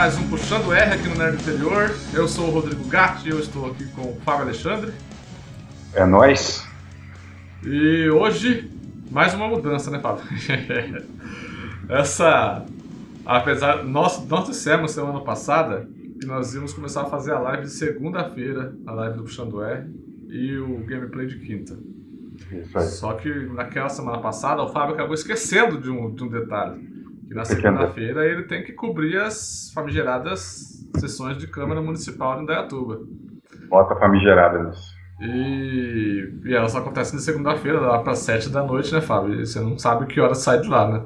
Mais um Puxando R aqui no Nerd Interior. Eu sou o Rodrigo Gatti e eu estou aqui com o Fábio Alexandre. É nóis. E hoje, mais uma mudança, né, Fábio? Essa. Apesar. Nós, nós dissemos semana passada que nós íamos começar a fazer a live de segunda-feira, a live do Puxando R, e o gameplay de quinta. Isso aí. Só que naquela semana passada o Fábio acabou esquecendo de um, de um detalhe. Que na segunda-feira ele tem que cobrir as famigeradas sessões de Câmara Municipal de Indaiatuba. Bota famigerada nisso. E, e elas acontecem na segunda-feira, lá para sete da noite, né, Fábio? E você não sabe que hora sai de lá, né?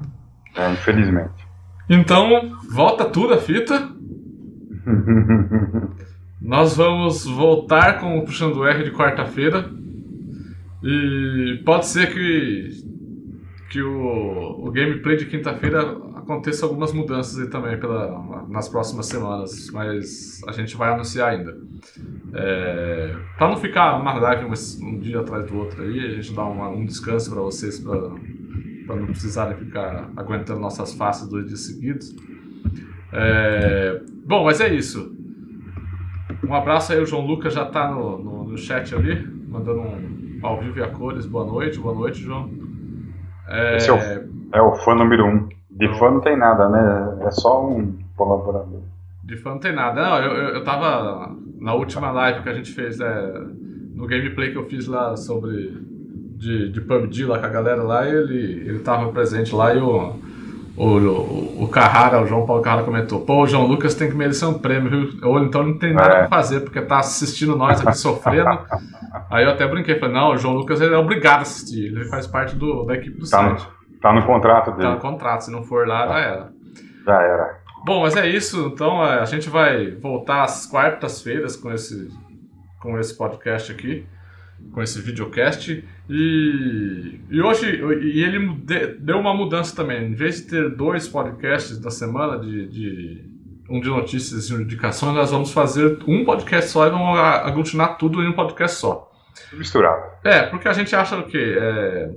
É, infelizmente. Então, volta tudo a fita. Nós vamos voltar com o Puxando R de quarta-feira. E pode ser que, que o, o gameplay de quinta-feira aconteça algumas mudanças aí também pela, nas próximas semanas, mas a gente vai anunciar ainda. É, para não ficar uma live um, dia atrás do outro aí, a gente dá uma, um descanso para vocês, para não precisarem ficar aguentando nossas faces dois dias seguidos. É, bom, mas é isso. Um abraço aí, o João Lucas já está no, no, no chat ali, mandando um ao vivo e a cores. Boa noite, boa noite, João. É, Esse é o, é o fã número um. De fã não tem nada, né? É só um colaborador. De fã não tem nada. Não, eu, eu, eu tava na última live que a gente fez, é, no gameplay que eu fiz lá sobre de, de PUBG lá com a galera lá, ele, ele tava presente lá e o, o, o, o Carrara, o João Paulo Carrara comentou, pô, o João Lucas tem que merecer um prêmio, viu? Ou então não tem nada é. pra fazer, porque tá assistindo nós aqui sofrendo. Aí eu até brinquei, falei, não, o João Lucas ele é obrigado a assistir, ele faz parte do, da equipe do tá site. Tá no contrato dele. Tá no contrato, se não for lá, já era. Já era. Bom, mas é isso, então a gente vai voltar às quartas-feiras com esse, com esse podcast aqui, com esse videocast. E, e hoje e ele deu uma mudança também. Em vez de ter dois podcasts da semana de, de um de notícias e um de indicações, nós vamos fazer um podcast só e vamos aglutinar tudo em um podcast só. Misturado. É, porque a gente acha o quê? É,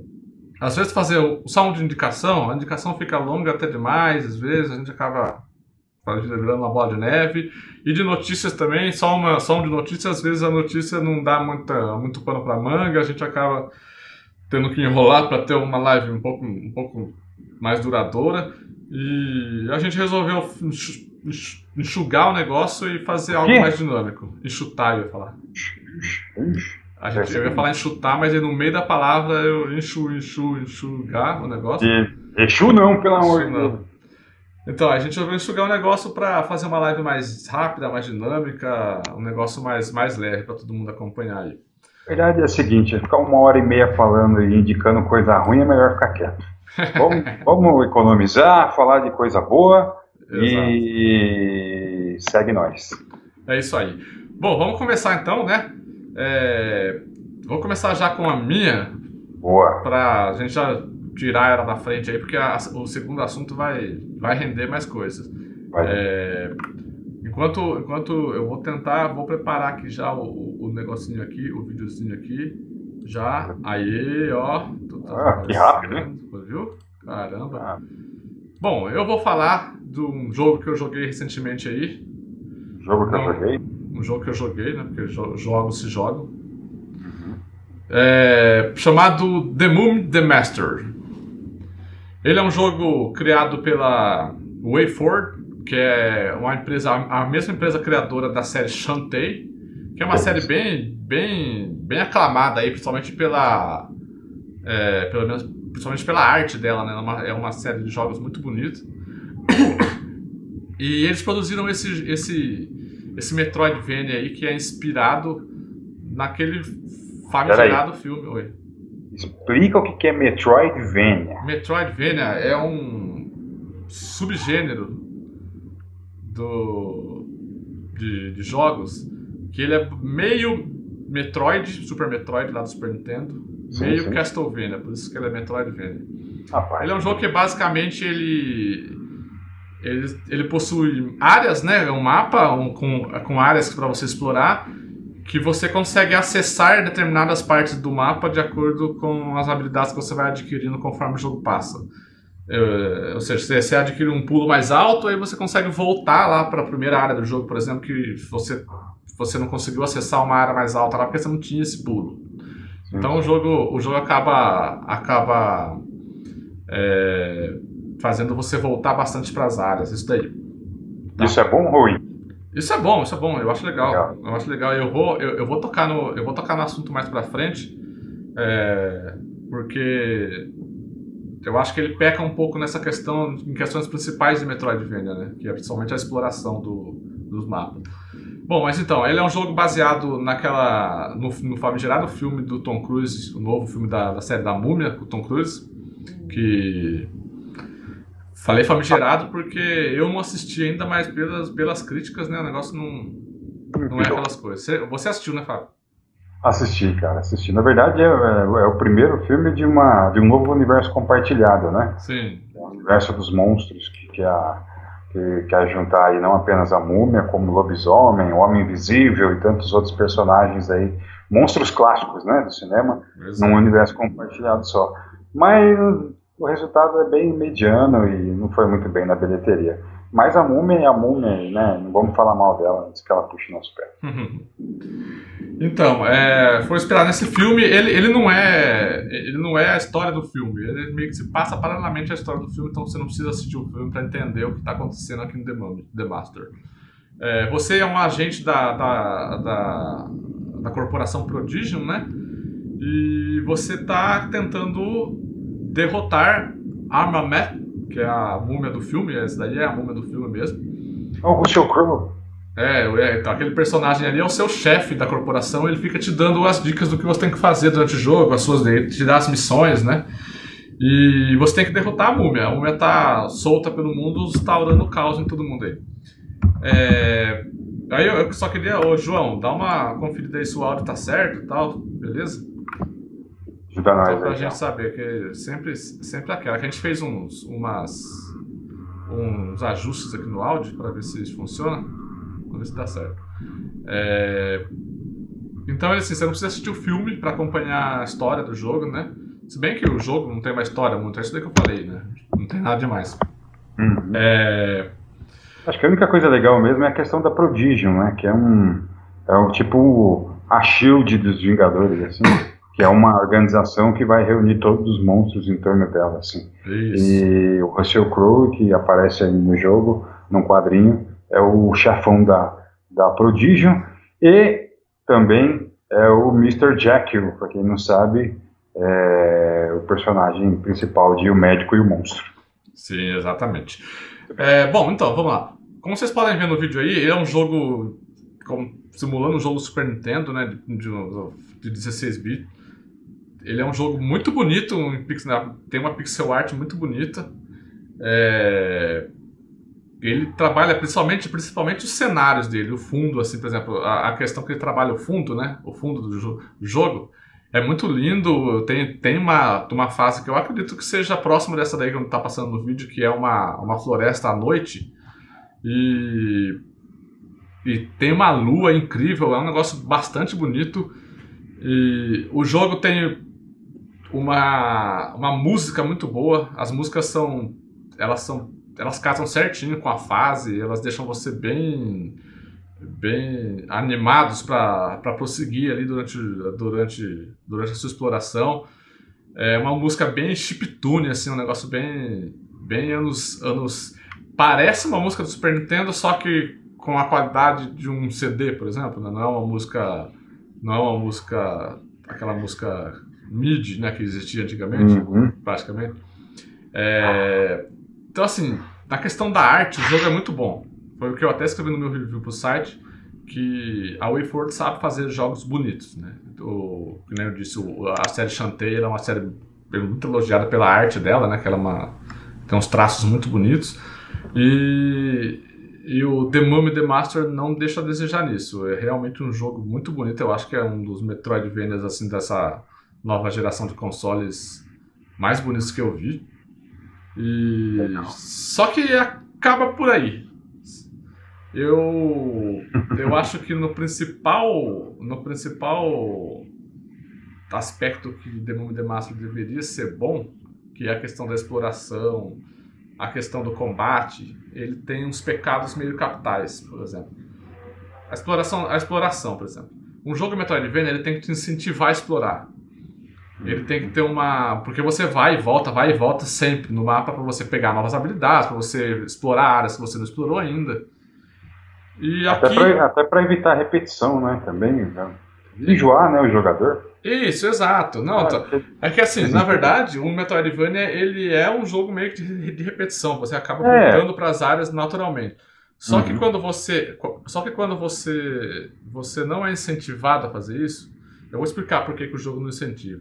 às vezes fazer só um de indicação, a indicação fica longa até demais, às vezes a gente acaba virando uma bola de neve. E de notícias também, só, uma, só um de notícias, às vezes a notícia não dá muita, muito pano para manga, a gente acaba tendo que enrolar para ter uma live um pouco, um pouco mais duradoura. E a gente resolveu enxugar o negócio e fazer algo mais dinâmico. Enxutar, eu ia falar. A gente, eu ia falar enxutar, mas aí no meio da palavra eu enxu, enxu, enxugar o negócio. E, enxu não, pelo amor de Deus. Então, a gente resolveu enxugar o negócio para fazer uma live mais rápida, mais dinâmica, um negócio mais, mais leve para todo mundo acompanhar aí. A verdade é a seguinte, ficar uma hora e meia falando e indicando coisa ruim é melhor ficar quieto. Vamos, vamos economizar, falar de coisa boa e segue nós. É isso aí. Bom, vamos começar então, né? É... Vou começar já com a minha. Boa. Pra gente já tirar ela da frente aí, porque a, o segundo assunto vai, vai render mais coisas. Vai. É... Enquanto, enquanto eu vou tentar, vou preparar aqui já o, o negocinho aqui, o videozinho aqui. Já. Aí, ó. Ah, que rápido, né? Viu? Caramba. Ah. Bom, eu vou falar de um jogo que eu joguei recentemente aí. Jogo que Não, eu joguei? Um jogo que eu joguei, né? Porque jogos se jogam. Uhum. É, chamado The Moon The Master. Ele é um jogo criado pela WayForward, que é uma empresa, a mesma empresa criadora da série Shantae, que é uma série bem, bem, bem aclamada aí, principalmente pela, é, pelo menos, principalmente pela arte dela, né? É uma, é uma série de jogos muito bonita. E eles produziram esse, esse, esse Metroidvania aí que é inspirado naquele famigerado filme. Oi. Explica o que é Metroidvania. Metroidvania é um subgênero do, de, de jogos que ele é meio Metroid, Super Metroid lá do Super Nintendo, sim, meio sim. Castlevania, por isso que ele é Metroidvania. Rapaz. Ele é um jogo que basicamente ele ele, ele possui áreas, né, um mapa um, com, com áreas para você explorar, que você consegue acessar determinadas partes do mapa de acordo com as habilidades que você vai adquirindo conforme o jogo passa. É, ou seja, você adquire um pulo mais alto, aí você consegue voltar lá para a primeira área do jogo, por exemplo, que você, você não conseguiu acessar uma área mais alta lá porque você não tinha esse pulo. Então o jogo, o jogo acaba, acaba é, fazendo você voltar bastante para as áreas. Isso daí. Tá? Isso é bom ou ruim? Isso é bom, isso é bom. Eu acho legal. legal. Eu acho legal. Eu vou, eu, eu, vou tocar no, eu vou tocar no assunto mais para frente, é, porque eu acho que ele peca um pouco nessa questão, em questões principais de Metroidvania, né? Que é principalmente a exploração do, dos mapas. Bom, mas então, ele é um jogo baseado naquela. no, no famigerado filme do Tom Cruise, o novo filme da, da série da Múmia, com o Tom Cruise, que. Falei famigerado porque eu não assisti ainda, mas pelas, pelas críticas, né? O negócio não, não é aquelas coisas. Você, você assistiu, né, Fábio? Assisti, cara, assisti. Na verdade, é, é, é, o primeiro filme de, uma, de um novo universo compartilhado, né? Sim. É o universo dos monstros, que, que, a, que quer juntar aí não apenas a múmia, como o lobisomem, o homem invisível e tantos outros personagens aí, monstros clássicos, né, do cinema, Exato. num universo compartilhado só. Mas o resultado é bem mediano e não foi muito bem na bilheteria. Mas a múmia é a múmia, né? Não vamos falar mal dela antes que ela puxe nosso pé. então, é, foi esperar nesse filme, ele, ele não é ele não é a história do filme, ele meio que se passa paralelamente à história do filme, então você não precisa assistir o filme para entender o que está acontecendo aqui no The, Mummy, The Master. É, você é um agente da, da, da, da corporação Prodigium, né? E você está tentando derrotar Armamet que é a múmia do filme, essa daí é a múmia do filme mesmo. Oh, o Russell Crowe. É, é então, aquele personagem ali é o seu chefe da corporação, ele fica te dando as dicas do que você tem que fazer durante o jogo, as suas, te dá as missões, né? E você tem que derrotar a múmia. A múmia tá solta pelo mundo, instaurando caos em todo mundo aí. É... Aí eu só queria, ô João, dá uma conferida aí se o áudio tá certo e tal, beleza? Ajuda nós. Só pra aí, gente então. saber, que sempre, sempre aquela. Que a gente fez uns, umas, uns ajustes aqui no áudio para ver se funciona. Vamos ver se dá certo. É... Então, assim, você não precisa assistir o filme para acompanhar a história do jogo, né? Se bem que o jogo não tem uma história muito, é isso daí que eu falei, né? Não tem nada demais. Uhum. É... Acho que a única coisa legal mesmo é a questão da Prodigium, né? Que é um, é um tipo a Shield dos Vingadores, assim que é uma organização que vai reunir todos os monstros em torno dela, assim. Isso. E o Russell Crowe, que aparece aí no jogo, num quadrinho, é o chefão da, da Prodigion, e também é o Mr. Jekyll, para quem não sabe, é o personagem principal de O Médico e o Monstro. Sim, exatamente. É, bom, então, vamos lá. Como vocês podem ver no vídeo aí, é um jogo como, simulando um jogo Super Nintendo, né, de, de, de 16 bits ele é um jogo muito bonito, um tem uma pixel art muito bonita. É, ele trabalha principalmente, principalmente os cenários dele, o fundo, assim, por exemplo, a, a questão que ele trabalha o fundo, né? O fundo do, jo do jogo é muito lindo. Tem, tem uma, uma fase que eu acredito que seja próxima dessa daí que está passando no vídeo, que é uma, uma floresta à noite. E, e tem uma lua incrível, é um negócio bastante bonito. E o jogo tem uma, uma música muito boa. As músicas são. Elas são. Elas casam certinho com a fase, elas deixam você bem bem animados para prosseguir ali durante, durante, durante a sua exploração. É uma música bem chiptune, assim, um negócio bem, bem anos, anos... Parece uma música do Super Nintendo, só que com a qualidade de um CD, por exemplo. Né? Não é uma música... Não é uma música... Aquela música MIDI, né, que existia antigamente, uhum. praticamente. É, então, assim, na questão da arte, o jogo é muito bom. Foi o que eu até escrevi no meu review pro site, que a WayForward sabe fazer jogos bonitos, né? O, que nem eu disse, a série Shantae é uma série muito elogiada pela arte dela, né? Que ela é uma, tem uns traços muito bonitos. E, e o The Mummy The Master não deixa a desejar nisso. É realmente um jogo muito bonito. Eu acho que é um dos Metroidvanias, assim, dessa nova geração de consoles mais bonitos que eu vi. E Legal. só que acaba por aí. Eu eu acho que no principal no principal aspecto que The Mummy The Master deveria ser bom, que é a questão da exploração, a questão do combate, ele tem uns pecados meio capitais, por exemplo. A exploração, a exploração, por exemplo. Um jogo Metroidvania, ele tem que te incentivar a explorar. Ele tem que ter uma. Porque você vai e volta, vai e volta sempre no mapa para você pegar novas habilidades, para você explorar áreas que você não explorou ainda. E aqui... Até para evitar repetição, né? Também. Né? Enjoar, né? O jogador. Isso, exato. Não, ah, é que assim, na verdade, o Metroidvania ele é um jogo meio que de, de repetição. Você acaba é. voltando para as áreas naturalmente. Só uhum. que quando você, só que quando você, você não é incentivado a fazer isso, eu vou explicar por que, que o jogo não incentiva.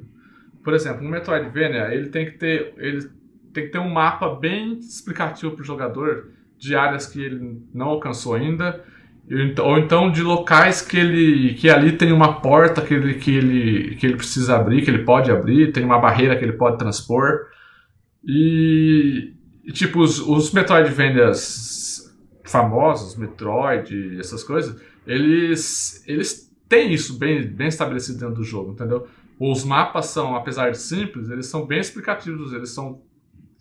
Por exemplo, no Metroidvania ele tem que ter, ele tem que ter um mapa bem explicativo para o jogador de áreas que ele não alcançou ainda. Ou então de locais que ele que ali tem uma porta que ele, que ele que ele precisa abrir que ele pode abrir tem uma barreira que ele pode transpor. E, e tipo os, os Metroidvanias famosos Metroid essas coisas eles eles têm isso bem bem estabelecido dentro do jogo entendeu os mapas são apesar de simples eles são bem explicativos eles são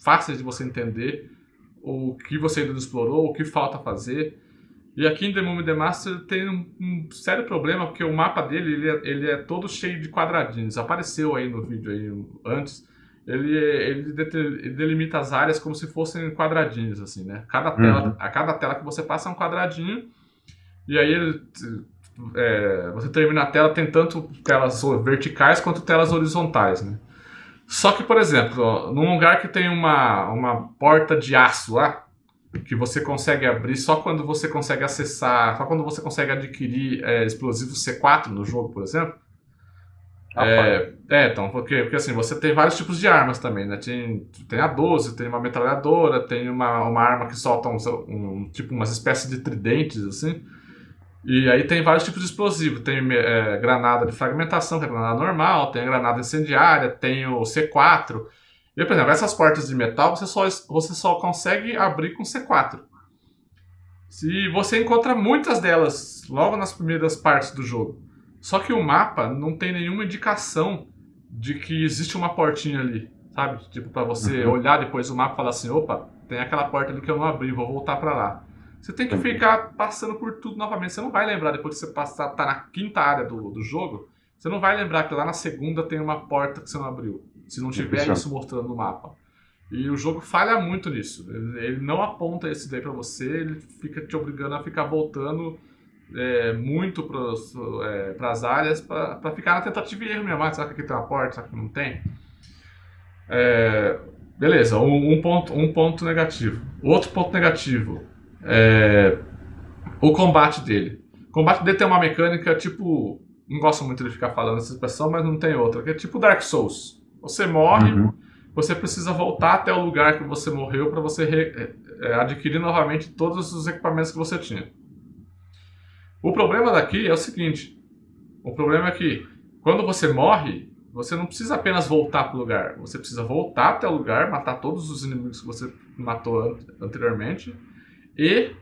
fáceis de você entender o que você ainda não explorou o que falta fazer e aqui em The Mummy The Master tem um, um, sério problema, porque o mapa dele ele é, ele é, todo cheio de quadradinhos. Apareceu aí no vídeo aí antes. Ele, ele, delimita as áreas como se fossem quadradinhos, assim, né? Cada tela, uhum. A cada tela que você passa é um quadradinho. E aí ele, é, você termina a tela, tem tanto telas verticais quanto telas horizontais, né? Só que, por exemplo, ó, num lugar que tem uma, uma porta de aço lá, que você consegue abrir só quando você consegue acessar, só quando você consegue adquirir é, explosivo C4 no jogo, por exemplo. é, é, então, porque, porque assim, você tem vários tipos de armas também, né? Tem, tem a 12, tem uma metralhadora, tem uma, uma arma que solta um, um tipo umas espécies de tridentes, assim. E aí tem vários tipos de explosivo. Tem é, granada de fragmentação, que é granada normal, tem a granada incendiária, tem o C4. E, por exemplo, essas portas de metal você só, você só consegue abrir com C4. Se você encontra muitas delas logo nas primeiras partes do jogo. Só que o mapa não tem nenhuma indicação de que existe uma portinha ali, sabe? Tipo, para você uhum. olhar depois o mapa e falar assim: opa, tem aquela porta ali que eu não abri, vou voltar para lá. Você tem que ficar passando por tudo novamente. Você não vai lembrar depois que você passar, tá na quinta área do, do jogo, você não vai lembrar que lá na segunda tem uma porta que você não abriu se não tiver isso mostrando no mapa. E o jogo falha muito nisso. Ele não aponta esse daí para você, ele fica te obrigando a ficar voltando é, muito para as é, áreas para ficar na tentativa e erro mesmo. Ah, será que aqui tem uma porta? Será que não tem? É, beleza, um, um, ponto, um ponto negativo. Outro ponto negativo é o combate dele. O combate dele tem uma mecânica tipo. Não gosto muito de ficar falando essa expressão, mas não tem outra, que é tipo Dark Souls. Você morre, uhum. você precisa voltar até o lugar que você morreu para você re, é, adquirir novamente todos os equipamentos que você tinha. O problema daqui é o seguinte: o problema é que quando você morre, você não precisa apenas voltar para o lugar, você precisa voltar até o lugar, matar todos os inimigos que você matou anteriormente e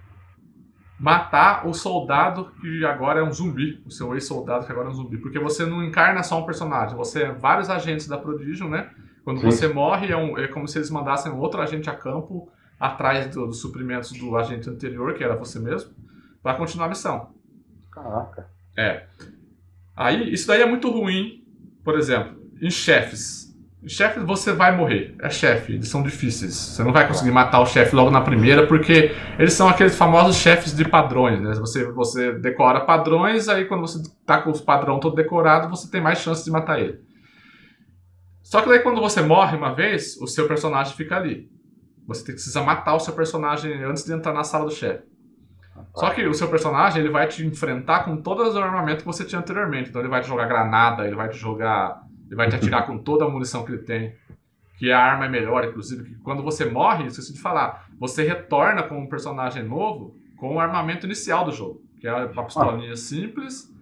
matar o soldado que agora é um zumbi, o seu ex-soldado que agora é um zumbi, porque você não encarna só um personagem, você é vários agentes da Prodigium, né? Quando Sim. você morre é, um, é, como se eles mandassem outro agente a campo atrás do, dos suprimentos do agente anterior, que era você mesmo, para continuar a missão. Caraca. É. Aí, isso daí é muito ruim, por exemplo, em chefes. Chefe, você vai morrer. É chefe, eles são difíceis. Você não vai conseguir matar o chefe logo na primeira, porque eles são aqueles famosos chefes de padrões, né? Você, você decora padrões, aí quando você tá com os padrão todo decorado, você tem mais chance de matar ele. Só que daí quando você morre uma vez, o seu personagem fica ali. Você precisa matar o seu personagem antes de entrar na sala do chefe. Só que o seu personagem ele vai te enfrentar com todos os armamentos que você tinha anteriormente. Então ele vai te jogar granada, ele vai te jogar ele vai te atirar com toda a munição que ele tem. Que a arma é melhor, inclusive. Que quando você morre, esqueci de falar, você retorna com um personagem novo com o armamento inicial do jogo. Que é uma pistolinha ah. simples,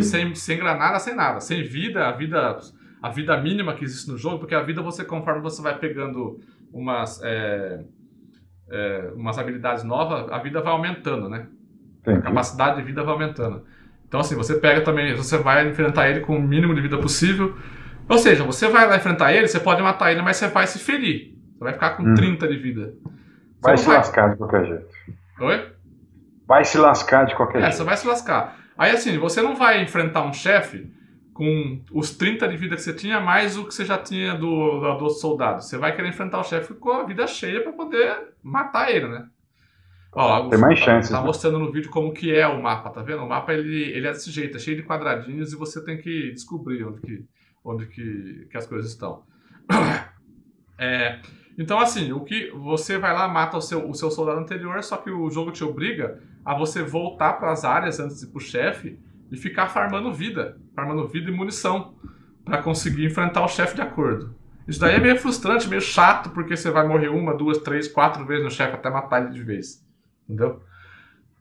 sem, sem granada, sem nada. Sem vida, a vida a vida mínima que existe no jogo, porque a vida você, conforme você vai pegando umas, é, é, umas habilidades novas, a vida vai aumentando, né? Entendi. A capacidade de vida vai aumentando. Então, assim, você pega também, você vai enfrentar ele com o mínimo de vida possível Ou seja, você vai lá enfrentar ele, você pode matar ele, mas você vai se ferir. Você vai ficar com hum. 30 de vida. Você vai se vai... lascar de qualquer jeito. Oi? Vai se lascar de qualquer é, jeito. É, você vai se lascar. Aí assim, você não vai enfrentar um chefe com os 30 de vida que você tinha, mais o que você já tinha do, do, do soldado. Você vai querer enfrentar o chefe com a vida cheia para poder matar ele, né? Ó, Tem mais tá, chances. Tá né? mostrando no vídeo como que é o mapa, tá vendo? O mapa ele, ele é desse jeito, é cheio de quadradinhos e você tem que descobrir onde que, onde que, que as coisas estão. É, então, assim, o que você vai lá, mata o seu, o seu soldado anterior, só que o jogo te obriga a você voltar para as áreas antes de ir pro chefe e ficar farmando vida, farmando vida e munição para conseguir enfrentar o chefe de acordo. Isso daí é meio frustrante, meio chato, porque você vai morrer uma, duas, três, quatro vezes no chefe até matar ele de vez. Entendeu?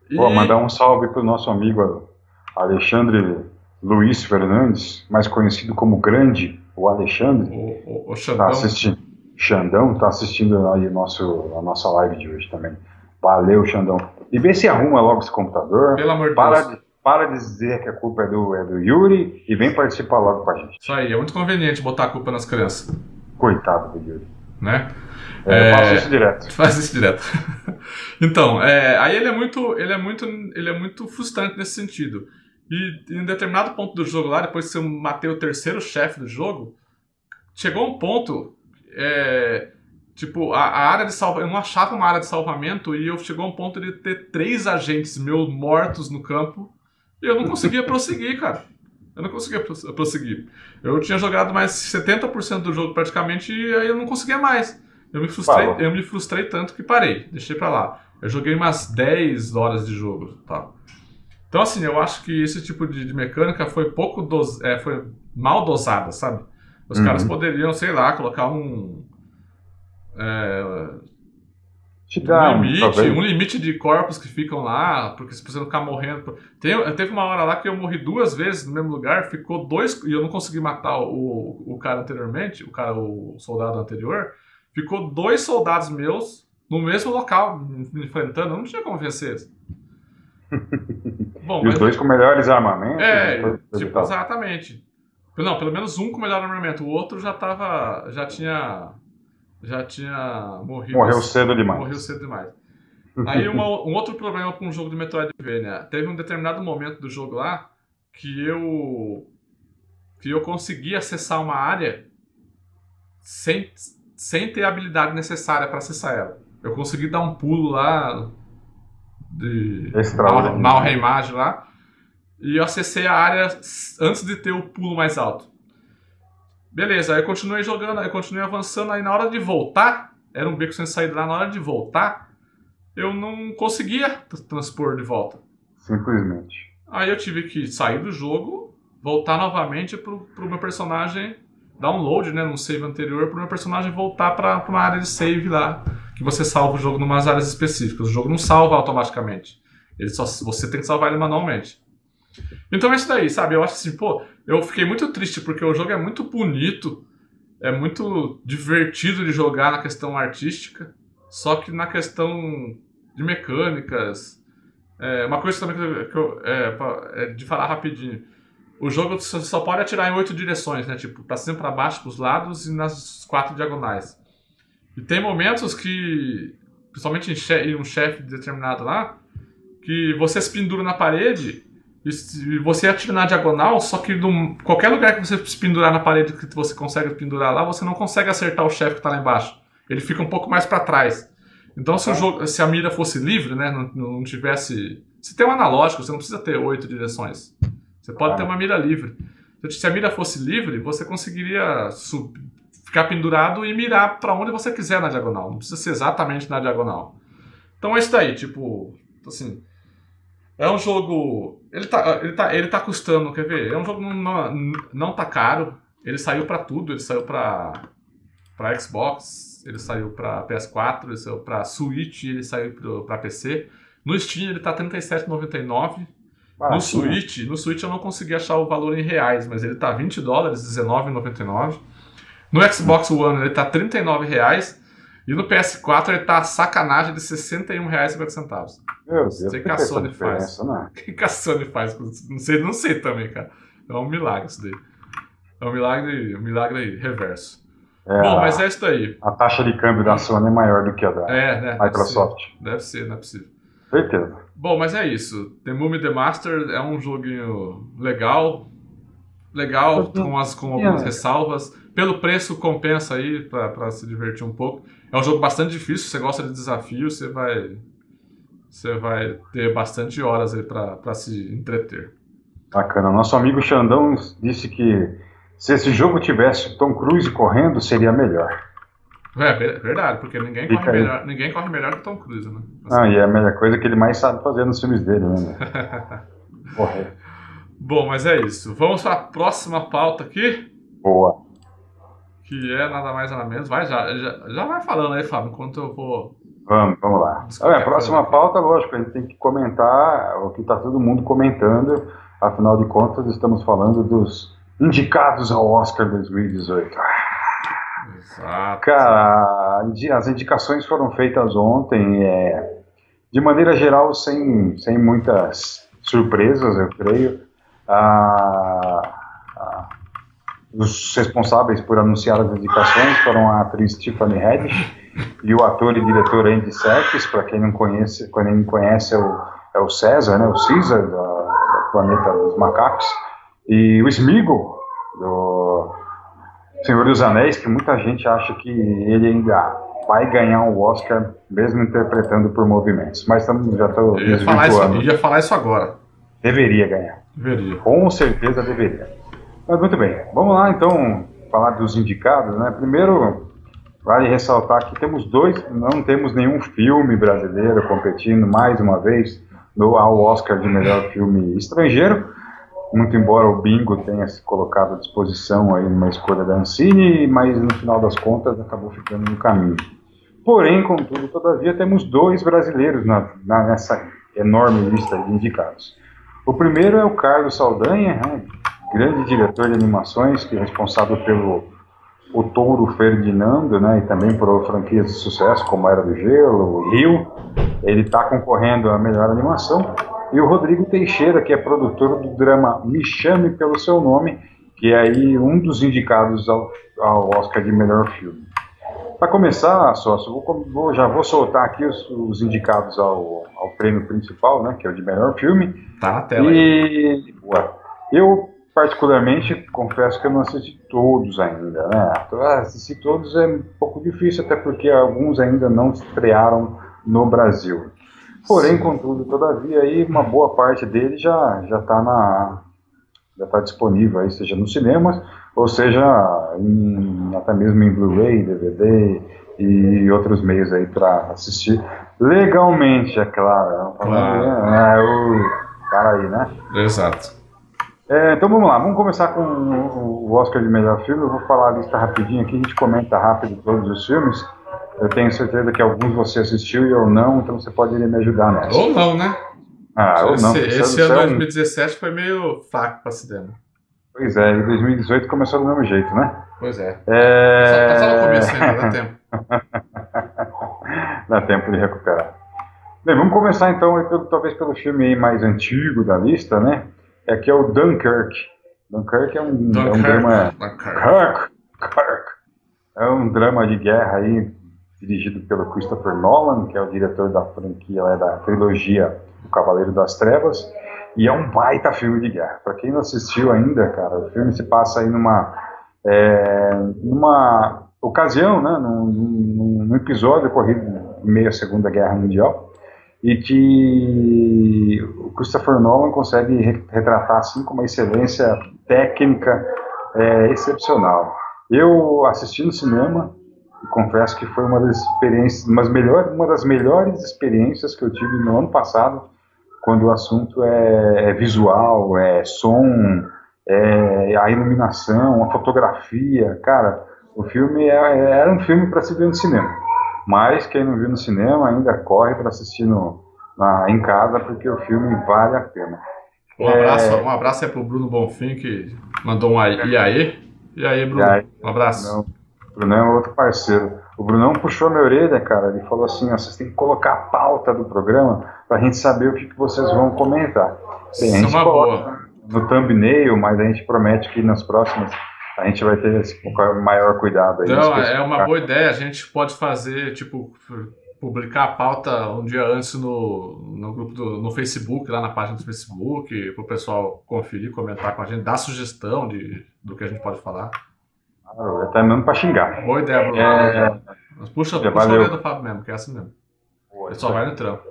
E... Vou mandar um salve pro nosso amigo Alexandre Luiz Fernandes, mais conhecido como Grande, o Alexandre. O, o, o Xandão. Tá assistindo, Xandão tá assistindo aí nosso, a nossa live de hoje também. Valeu, Xandão. E vê se arruma logo esse computador. Pelo amor de para Deus. De, para de dizer que a culpa é do, é do Yuri e vem participar logo com a gente. Isso aí, é muito conveniente botar a culpa nas crianças. Coitado do Yuri. Né? É, eu faço isso direto. Faz isso direto. então, é, aí ele é muito, ele é muito, ele é muito frustrante nesse sentido. E em determinado ponto do jogo lá, depois que eu matei o terceiro chefe do jogo, chegou um ponto, é, tipo, a, a, área de salvamento, eu não achava uma área de salvamento e eu chegou um ponto de ter três agentes meus mortos no campo e eu não conseguia prosseguir, cara. Eu não conseguia prosseguir. Eu tinha jogado mais 70% do jogo praticamente e aí eu não conseguia mais. Eu me frustrei, eu me frustrei tanto que parei, deixei pra lá. Eu joguei umas 10 horas de jogo, tá? Então, assim, eu acho que esse tipo de, de mecânica foi pouco dos, é, foi mal dosada, sabe? Os uhum. caras poderiam, sei lá, colocar um. É, um limite, um limite de corpos que ficam lá, porque se você não ficar morrendo. Tem, teve uma hora lá que eu morri duas vezes no mesmo lugar, ficou dois. E eu não consegui matar o, o cara anteriormente, o cara, o soldado anterior. Ficou dois soldados meus no mesmo local, me enfrentando. Eu não tinha como vencer. Bom, e os dois com melhores armamentos? É, tipo, exatamente. Não, pelo menos um com melhor armamento. O outro já tava. já tinha. Já tinha morrido. Morreu cedo demais. Morreu cedo demais. Aí uma, um outro problema com o jogo de Metroidvania. Teve um determinado momento do jogo lá que eu. que eu consegui acessar uma área sem, sem ter a habilidade necessária para acessar ela. Eu consegui dar um pulo lá de mal, mal reimagem lá e eu acessei a área antes de ter o pulo mais alto. Beleza, aí eu continuei jogando, aí eu continuei avançando, aí na hora de voltar, era um beco sem saída lá, na hora de voltar, eu não conseguia transpor de volta. Simplesmente. Aí eu tive que sair do jogo, voltar novamente pro, pro meu personagem download, né, num save anterior, pro meu personagem voltar para uma área de save lá, que você salva o jogo em umas áreas específicas. O jogo não salva automaticamente. Ele só, você tem que salvar ele manualmente. Então é isso daí, sabe? Eu acho assim, pô, eu fiquei muito triste porque o jogo é muito bonito, é muito divertido de jogar na questão artística, só que na questão de mecânicas. É, uma coisa também que eu, é, é, de falar rapidinho. O jogo só pode atirar em oito direções, né? Tipo, pra cima, pra baixo, pros lados e nas quatro diagonais. E tem momentos que, principalmente em um chefe determinado lá, que você se pendura na parede e você atira na diagonal, só que num, qualquer lugar que você se pendurar na parede que você consegue pendurar lá, você não consegue acertar o chefe que está lá embaixo. Ele fica um pouco mais para trás. Então, se, o jogo, se a mira fosse livre, né, não, não tivesse. Se tem um analógico, você não precisa ter oito direções. Você pode ter uma mira livre. Se a mira fosse livre, você conseguiria sub, ficar pendurado e mirar para onde você quiser na diagonal. Não precisa ser exatamente na diagonal. Então é isso daí, tipo, assim. É um jogo. Ele tá, ele tá, ele tá custando, quer ver? É um jogo não, não, tá caro. Ele saiu para tudo, ele saiu para para Xbox, ele saiu para PS4, ele saiu para Switch, ele saiu para PC. No Steam ele tá R$ 37,99. No Switch, no Switch eu não consegui achar o valor em reais, mas ele tá 20 dólares, R$19,99. No Xbox One ele tá 39 reais. E no PS4 ele tá sacanagem de R$61,50. Meu Deus, que, que a Sony faz? O que, que a Sony faz? Não sei, não sei também, cara. É um milagre isso daí. É um milagre, um milagre reverso. É, Bom, mas é isso daí. A taxa de câmbio da Sony é maior do que a da É, né? Microsoft. Deve ser, não é possível. Certeza. Bom, mas é isso. The Mummy The Master é um joguinho legal. Legal, com, as, com algumas É. ressalvas. Pelo preço, compensa aí pra, pra se divertir um pouco. É um jogo bastante difícil. Se você gosta de desafio, você vai. Você vai ter bastante horas aí pra se entreter. Bacana. Nosso amigo Xandão disse que se esse jogo tivesse Tom Cruise correndo, seria melhor. É ver- verdade, porque ninguém Fica corre, aí. melhor, ninguém corre melhor que Tom Cruise, né? Assim. Ah, e é a melhor coisa que ele mais sabe fazer nos filmes dele, né? Correr. Bom, mas é isso. Vamos para a próxima pauta aqui, Boa. Que é nada mais nada menos. Vai, já, já, já vai falando aí, Fábio, enquanto eu vou. Vamos, vamos lá. Desculpa, a próxima pauta, lógico, a gente tem que comentar o que está todo mundo comentando. Afinal de contas, estamos falando dos indicados ao Oscar 2018. Exato. Cara, as indicações foram feitas ontem, é, de maneira geral, sem, sem muitas surpresas, eu creio. Ah, os responsáveis por anunciar as indicações foram a atriz Tiffany Haddish e o ator e diretor Andy Serkis, para quem não conhece, quem não conhece é o, é o César, né, o Caesar da, da Planeta dos Macacos, e o Smeagol, do Senhor dos Anéis, que muita gente acha que ele ainda vai ganhar o Oscar, mesmo interpretando por movimentos. Mas tamo, já estou Eu ia falar, isso, eu desvirtuando. ia falar isso agora. Deveria ganhar. Veria. Com certeza deveria. Mas muito bem, vamos lá então falar dos indicados, né? Primeiro, vale ressaltar que temos dois, não temos nenhum filme brasileiro competindo mais uma vez no ao Oscar de melhor filme estrangeiro. Muito embora o Bingo tenha se colocado à disposição aí numa escolha da Ancine, mas no final das contas acabou ficando no caminho. Porém, contudo, todavia, temos dois brasileiros na- na- nessa enorme lista de indicados. O primeiro é o Carlos Saldanha, né, grande diretor de animações, que é responsável pelo O Touro Ferdinando, né, e também por franquias de sucesso como Era do Gelo, o Rio. Ele está concorrendo à melhor animação. E o Rodrigo Teixeira, que é produtor do drama Me Chame Pelo Seu Nome, que é aí um dos indicados ao, ao Oscar de melhor filme. Para começar, sócio, vou vou- já vou soltar aqui os, os indicados ao, ao prêmio principal, né, que é o de melhor filme. Tá na tela aí. E ué, eu, particularmente, confesso que eu não assisti todos ainda, né? Assistir todos é um pouco difícil, até porque alguns ainda não estrearam no Brasil. Porém, Sim. contudo, todavia, aí uma boa parte dele já já está na já está disponível aí, seja nos cinemas ou seja em, até mesmo em Blu-ray, DVD e outros meios aí para assistir legalmente, é claro. Claro. É, o cara aí, né? Exato. É, então vamos lá, vamos começar com o Oscar de melhor filme. Eu vou falar a lista rapidinho aqui, a gente comenta rápido todos os filmes. Eu tenho certeza que alguns você assistiu e eu não, então você pode me ajudar nessa. Ou não, né? Ah, ou não. esse esse ano é um- 2017 foi meio fraco pra cinema. Pois é, em 2018 começou do mesmo jeito, né? Pois é. É... Tá só no começo ainda, dá tempo. Dá tempo de recuperar. Bem, vamos começar então, pelo- talvez pelo filme mais antigo da lista, né? É que é o Dunkirk. Dunkirk é um, é um drama. Dunkirk. Kirk, Kirk. É um drama de guerra aí, dirigido pelo Christopher Nolan, que é o diretor da franquia, né, da trilogia O Cavaleiro das Trevas, e é um baita filme de guerra. Para quem não assistiu ainda, cara, o filme se passa aí numa, é, numa ocasião, né, num, num- num episódio ocorrido meio à Segunda Guerra Mundial, e que o Christopher Nolan consegue re- retratar assim com uma excelência técnica é, excepcional. Eu assisti no cinema e confesso que foi uma das experiências, umas melhor, uma das melhores experiências que eu tive no ano passado, quando o assunto é, é visual, é som, é a iluminação, a fotografia. Cara, o filme é, é- era um filme para se ver no cinema. Mas quem não viu no cinema ainda corre para assistir no, na- em casa, porque o filme vale a pena. Um abraço, um abraço aí pro Bruno Bonfim, que mandou um aí. E aí? E aí, Bruno? E aí? Um abraço. Não, o Brunão é outro parceiro. O Brunão puxou minha orelha, cara. Ele falou assim: ó, vocês têm que colocar a pauta do programa pra gente saber o que, que vocês vão comentar. Bem, a Isso é uma boa. no thumbnail, mas a gente promete que nas próximas a gente vai ter esse maior cuidado aí. Então, é uma boa ideia. A gente pode fazer, tipo, publicar a pauta um dia antes no, no grupo do, no Facebook, lá na página do Facebook, para o pessoal conferir, comentar com a gente, dar sugestão de, do que a gente pode falar. Claro, até mesmo para xingar. Boa ideia, Bruno. É... Mas puxa, puxa a orelha do Fábio mesmo, que é assim mesmo. Ele só vai no trampo.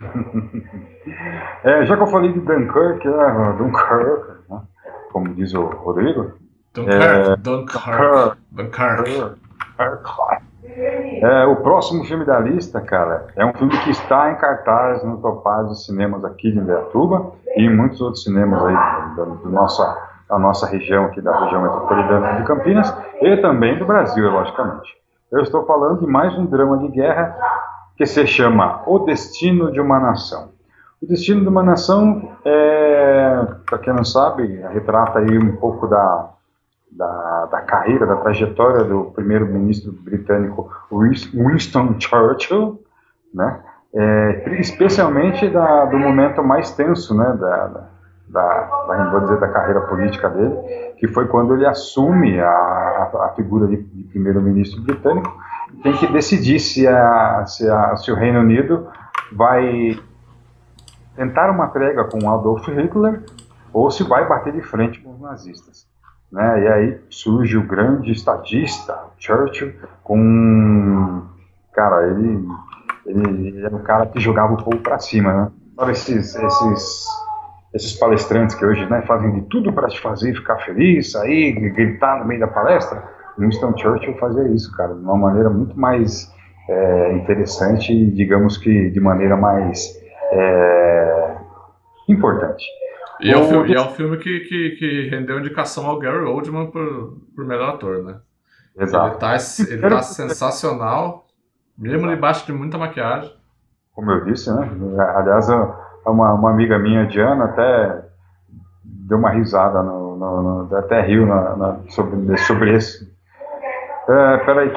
é, já que eu falei de Dunkirk, é, Dunkirk, né? como diz o Rodrigo. Dunkirk, é, Dunkirk, Dunkirk. Dunkirk. É, o próximo filme da lista, cara, é um filme que está em cartaz no Topaz Cinemas aqui de Indaiatuba e em muitos outros cinemas aí da, da nossa, da nossa região aqui, da região metropolitana de Campinas e também do Brasil, logicamente. Eu estou falando de mais um drama de guerra que se chama O Destino de uma Nação. O Destino de uma Nação, é, para quem não sabe, retrata aí um pouco da, da, da carreira, da trajetória do primeiro-ministro britânico Winston Churchill, né? É, especialmente da, do momento mais tenso, né, da, da, da, vou dizer, da carreira política dele, que foi quando ele assume a, a, a figura de, de primeiro-ministro britânico e tem que decidir se, a, se, a, se o Reino Unido vai tentar uma trégua com Adolf Hitler ou se vai bater de frente com os nazistas. Né? E aí surge o grande estadista Churchill com cara ele ele, era um cara que jogava o povo para cima, né? Sabe esses esses esses palestrantes que hoje né, fazem de tudo para te fazer ficar feliz, sair, gritar no meio da palestra. Winston Churchill fazia isso, cara, de uma maneira muito mais é, interessante, digamos que de maneira mais é, importante. E, é o, filme, e é um filme que, que, que rendeu indicação ao Gary Oldman por, por melhor ator, né? Exato. Ele tá, ele tá sensacional, mesmo debaixo de muita maquiagem. Como eu disse, né? Aliás, uma, uma amiga minha, Diana, até deu uma risada, no, no, no até riu na, na, sobre, sobre esse. É, peraí.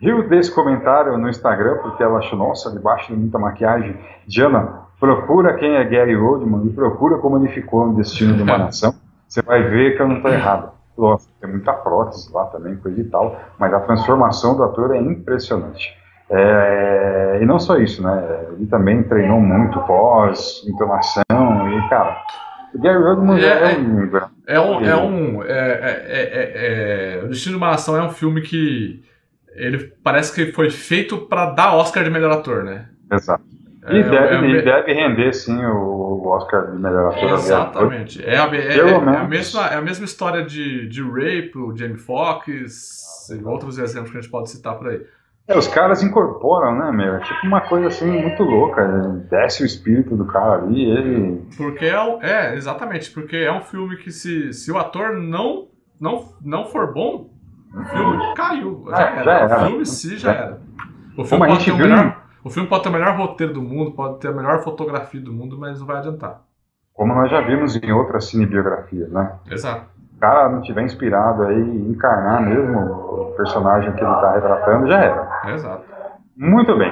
Riu desse comentário no Instagram, porque ela achou, nossa, debaixo de muita maquiagem. Diana, procura quem é Gary Oldman e procura como ele ficou no Destino de uma Nação. Você vai ver que eu não estou errado. Lógico, tem muita prótese lá também, coisa e tal, mas a transformação do ator é impressionante. É, e não só isso, né? Ele também treinou muito pós, entonação, e cara, o Gary Oldman é, é, um. É um. É um é, é, é, é, o Destino de uma Nação é um filme que. Ele parece que foi feito para dar Oscar de melhor ator, né? Exato. E, é, deve, é, deve render, sim, o Oscar de melhor ator. Exatamente. É a, é, é, a mesma, é a mesma história de, de Ray pro Jamie Foxx e outros exemplos que a gente pode citar por aí. É, os caras incorporam, né, meu? É tipo uma coisa assim muito louca. Desce o espírito do cara ali ele. Porque é, é, exatamente, porque é um filme que se, se o ator não, não, não for bom, o filme caiu. Já, é, era. já era. O filme sim já era. O filme Como pode ter o melhor. O filme pode ter o melhor roteiro do mundo, pode ter a melhor fotografia do mundo, mas não vai adiantar. Como nós já vimos em outras cinebiografias, né? Exato. O cara não tiver inspirado aí encarnar mesmo o personagem que ele está retratando, já era. Exato. Muito bem.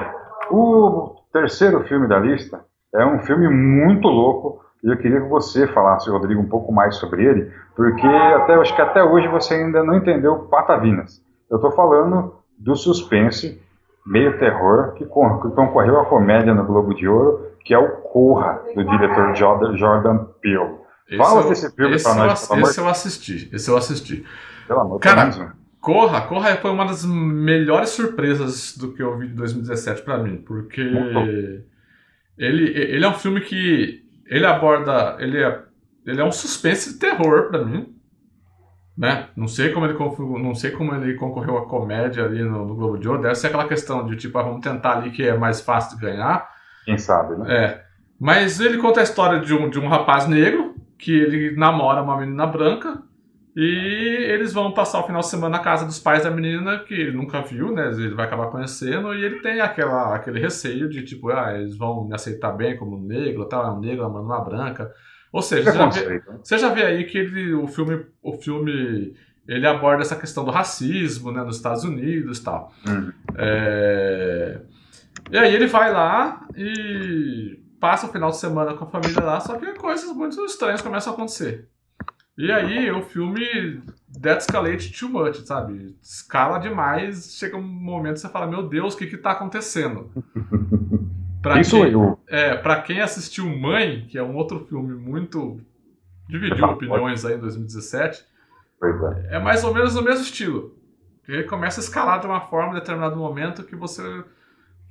O terceiro filme da lista é um filme muito louco e eu queria que você falasse, Rodrigo, um pouco mais sobre ele, porque até acho que até hoje você ainda não entendeu Patavinas. Eu estou falando do suspense meio terror, que concorreu à comédia no Globo de Ouro, que é o Corra, do diretor Jordan Peele. Esse Fala eu, desse filme pra nós, eu, Esse eu assisti, esse eu assisti. Pelo amor Cara, Deus. Corra, Corra foi uma das melhores surpresas do que eu vi de 2017 para mim, porque ele, ele é um filme que ele aborda, ele é, ele é um suspense de terror para mim, né? Não sei como ele não sei como ele concorreu à comédia ali no, no, Globo de Ouro. Deve ser aquela questão de tipo, ah, vamos tentar ali que é mais fácil de ganhar. Quem sabe, né? É. Mas ele conta a história de um, de um rapaz negro que ele namora uma menina branca e eles vão passar o final de semana na casa dos pais da menina que ele nunca viu, né? Ele vai acabar conhecendo e ele tem aquela, aquele receio de tipo, ah, eles vão me aceitar bem como negro, tal, é um negro namorando uma branca. Ou seja, você já, vê, né? você já vê aí que ele, o filme, o filme ele aborda essa questão do racismo né, nos Estados Unidos tal. Uhum. É... E aí ele vai lá e passa o final de semana com a família lá, só que coisas muito estranhas começam a acontecer. E aí o filme that escalate too much, sabe? Escala demais, chega um momento que você fala, meu Deus, o que que tá acontecendo? Pra Isso quem, eu. É, pra quem assistiu Mãe, que é um outro filme muito... dividiu opiniões aí em 2017, Pois é. é mais ou menos o mesmo estilo. Ele começa a escalar de uma forma em determinado momento que você...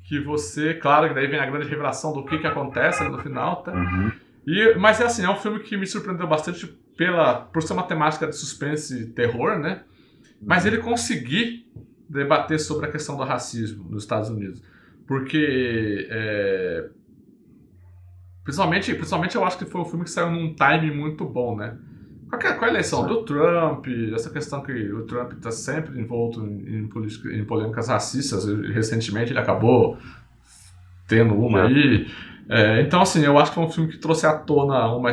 Que você, claro, que daí vem a grande revelação do que que acontece no final, tá? Uhum. E, mas é assim, é um filme que me surpreendeu bastante pela, por ser uma temática de suspense e terror, né? Mas ele conseguir debater sobre a questão do racismo nos Estados Unidos. Porque. é, principalmente, principalmente eu acho que foi um filme que saiu num time muito bom, né? Com a, com a eleição do Trump, essa questão que o Trump está sempre envolto em, em, política- em polêmicas racistas, recentemente ele acabou tendo uma É. aí. É, então, assim, eu acho que é um filme que trouxe à tona uma,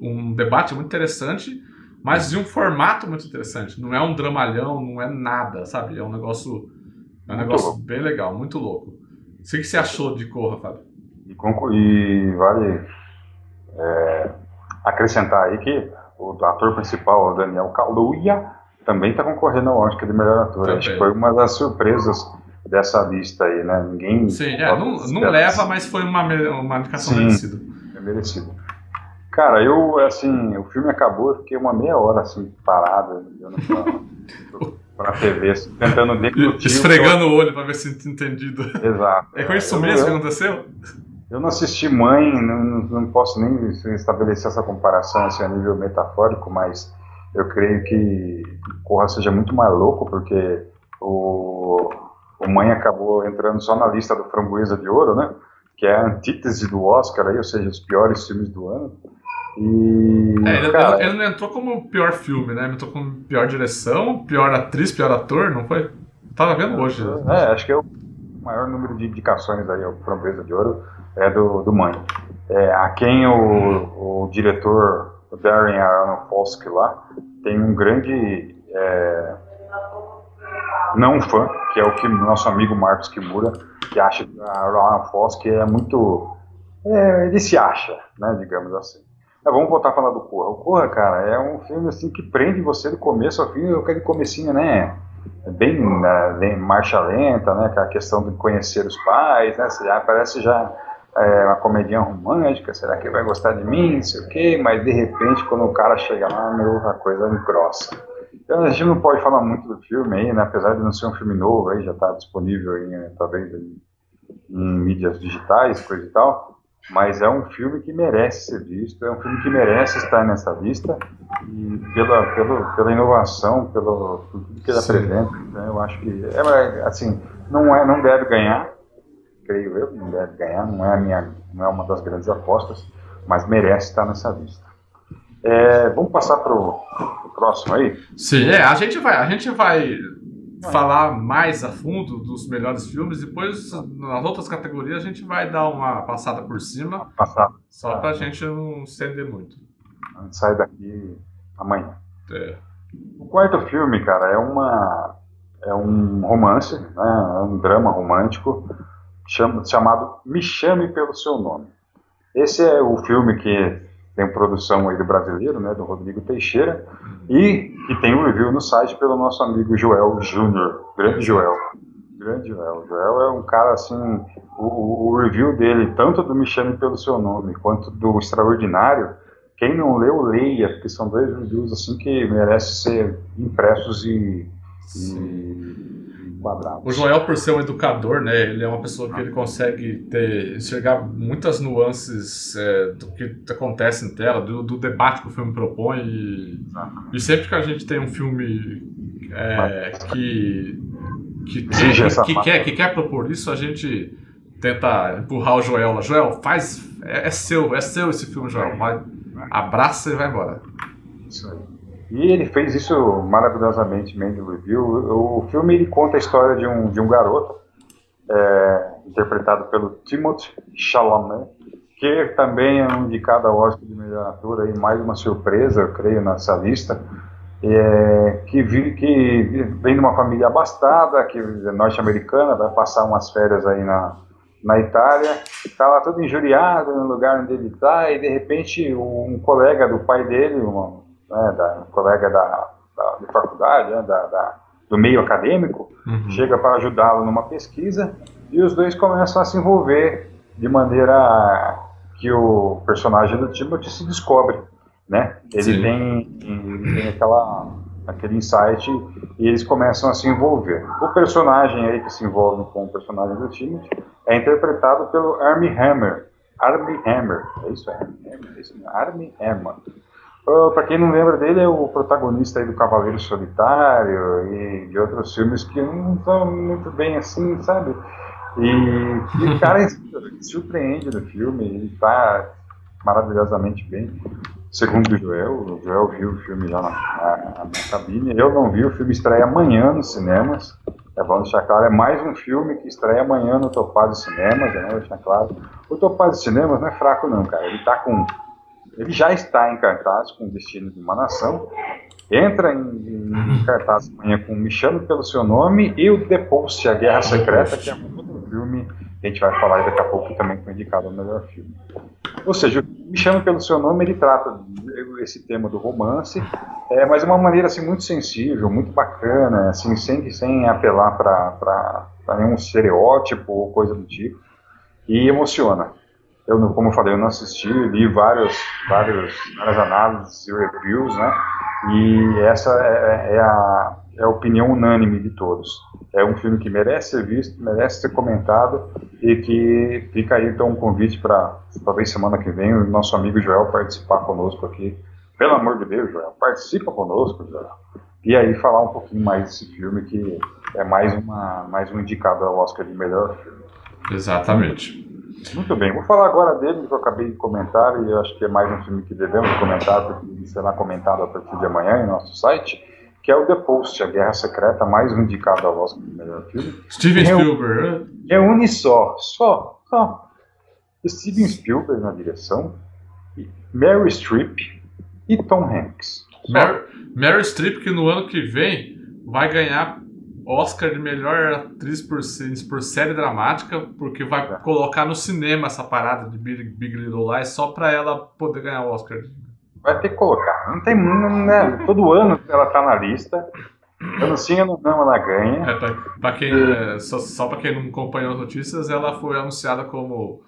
um debate muito interessante, mas de um formato muito interessante. Não é um dramalhão, não é nada, sabe? É um negócio, é um Muito negócio louco. bem legal, muito louco. O que você achou de Corra, Fábio? E, vale é, acrescentar aí que o ator principal, o Daniel Kaluuya, também está concorrendo ao Oscar de melhor ator. Também. Acho que foi uma das surpresas dessa lista aí, né? Ninguém Sim, é, não, não leva, mas foi uma, uma indicação Sim. merecida. é merecido. Cara, eu, assim, o filme acabou, eu fiquei uma meia hora, assim, parado, olhando pra, pra TV, tentando deglutir. Esfregando o olho pra ver se entendido. Exato. É com isso Eu- mesmo que eu- aconteceu? Eu não assisti Mãe, não, não- não posso nem estabelecer essa comparação assim, a nível metafórico, mas eu creio que Corra seja muito mais louco, porque o, o Mãe acabou entrando só na lista do Framboesa de Ouro, né? Que é a antítese do Oscar, aí, ou seja, os piores filmes do ano. E, É, ele, cara, ele não entrou como pior filme, né? Ele entrou como pior direção, pior atriz, pior ator, não foi? Eu tava vendo hoje. É, acho que é o maior número de indicações aí ao Framboesa de Ouro é do, do Mãe. É, a quem o, o diretor o Darren Aronofsky lá tem um grande é, não fã, que é o que nosso amigo Marcos Kimura, que acha que a Aronofsky é muito... é, ele se acha, né, digamos assim. Mas vamos voltar a falar do Corra. O Corra, cara, é um filme assim que prende você do começo ao fim, aquele comecinho, né, é bem, né, bem marcha lenta, né, aquela questão de conhecer os pais, né, já parece já é, uma comedinha romântica, será que ele vai gostar de mim, não sei o quê, mas de repente quando o cara chega lá, meu, a coisa engrossa. Então a gente não pode falar muito do filme aí, né, apesar de não ser um filme novo, aí já está disponível em, eh, talvez em, em mídias digitais, coisa e tal, mas é um filme que merece ser visto, é um filme que merece estar nessa lista e pela, pelo, pela inovação, pelo por tudo que ele apresenta, né, eu acho que é assim, não é, não deve ganhar, creio eu, não deve ganhar, não é a minha, não é uma das grandes apostas, mas merece estar nessa lista. É, vamos passar para o próximo aí. Sim, é, a gente vai, a gente vai falar mais a fundo dos melhores filmes, depois nas outras categorias a gente vai dar uma passada por cima, Passar, só pra gente não estender muito. a gente sai daqui amanhã. É. O quarto filme, cara, é uma é um romance, né, é um drama romântico chama- chamado Me Chame pelo Seu Nome. Esse é o filme que tem produção aí do brasileiro, né, do Rodrigo Teixeira, e que tem um review no site pelo nosso amigo Joel Júnior, grande Joel. Grande Joel. Joel é um cara assim, o, o- review dele, tanto do Me Chame pelo Seu Nome quanto do Extraordinário, quem não leu, leia, porque são dois reviews assim que merecem ser impressos e, enquadrados. O Joel, por ser um educador, né, ele é uma pessoa que ele consegue ter, enxergar muitas nuances é, do que acontece em tela, do, do debate que o filme propõe. E, e sempre que a gente tem um filme é, que, que, quer, que, quer, que quer propor isso, a gente tenta empurrar o Joel lá. Joel, faz. É, é seu, é seu esse filme, Joel. Vai, abraça e vai embora. Isso aí. E ele fez isso maravilhosamente no review. O filme ele conta a história de um, de um garoto, é, interpretado pelo Timothée Chalamet, que também é um indicado ao Oscar de melhor ator, aí, mais uma surpresa, eu creio, nessa lista. É, que, vi, que vem de uma família abastada, que é norte-americana, vai passar umas férias aí na, na Itália, está lá todo injuriado no lugar onde ele está, e de repente um colega do pai dele, uma, né, da, um colega da, da, de faculdade, né, da, da, do meio acadêmico, uhum. chega para ajudá-lo numa pesquisa e os dois começam a se envolver de maneira que o personagem do Timothy se descobre, né? Ele tem, tem aquela, aquele insight e eles começam a se envolver. O personagem aí que se envolve com o personagem do Timothy é interpretado pelo Armie Hammer. Armie Hammer, é isso? É Armie Hammer? É isso, Armie Hammer. Uh, para quem não lembra dele, é o protagonista aí do Cavaleiro Solitário e de outros filmes que não estão muito bem assim, sabe? E, e o cara surpreende no filme, ele está maravilhosamente bem. Segundo o Joel, o Joel viu o filme já na, na, na, cabine. Eu não vi, o filme estreia amanhã nos cinemas. É bom deixar claro, é mais um filme que estreia amanhã no Topaz Cinemas, é deixar claro. O Topaz Cinemas não é fraco não, cara. Ele tá com. Ele já está em cartaz com o Destino de uma Nação. Entra em, em cartaz amanhã com Me Chame Pelo Seu Nome e o The Post, A Guerra Secreta, que é um outro filme que a gente vai falar daqui a pouco também foi indicado ao melhor filme. Ou seja, Me Chame Pelo Seu Nome, ele trata esse tema do romance, é, mas de uma maneira assim, muito sensível, muito bacana, assim, sem, sem apelar para nenhum estereótipo ou coisa do tipo, e emociona. Eu, como eu falei, eu não assisti, li vários, vários, várias análises e reviews, né? E essa é, é, é a, é a opinião unânime de todos. É um filme que merece ser visto, merece ser comentado e que fica aí então um convite para talvez semana que vem o nosso amigo Joel participar conosco aqui. Pelo amor de Deus, Joel, participa conosco, Joel. E aí falar um pouquinho mais desse filme que é mais uma mais um indicado ao Oscar de melhor filme. Exatamente. Muito bem, vou falar agora dele que eu acabei de comentar e acho que é mais um filme que devemos comentar porque será comentado a partir de amanhã em nosso site que é o The Post, a Guerra Secreta, mais um indicado ao Oscar do melhor filme. Steven Spielberg. Reúne só, só, só. Steven Spielberg na direção, Mary Streep e Tom Hanks. Mary, Mary Streep que no ano que vem vai ganhar Oscar de melhor atriz por, por série dramática, porque vai é. colocar no cinema essa parada de Big, Big Little Lies só pra ela poder ganhar o Oscar Vai ter que colocar. Não tem. Né, todo ano ela tá na lista. Ano sim, ano não, ela ganha. É, pra, pra quem, é, só, só pra quem não acompanhou as notícias, ela foi anunciada como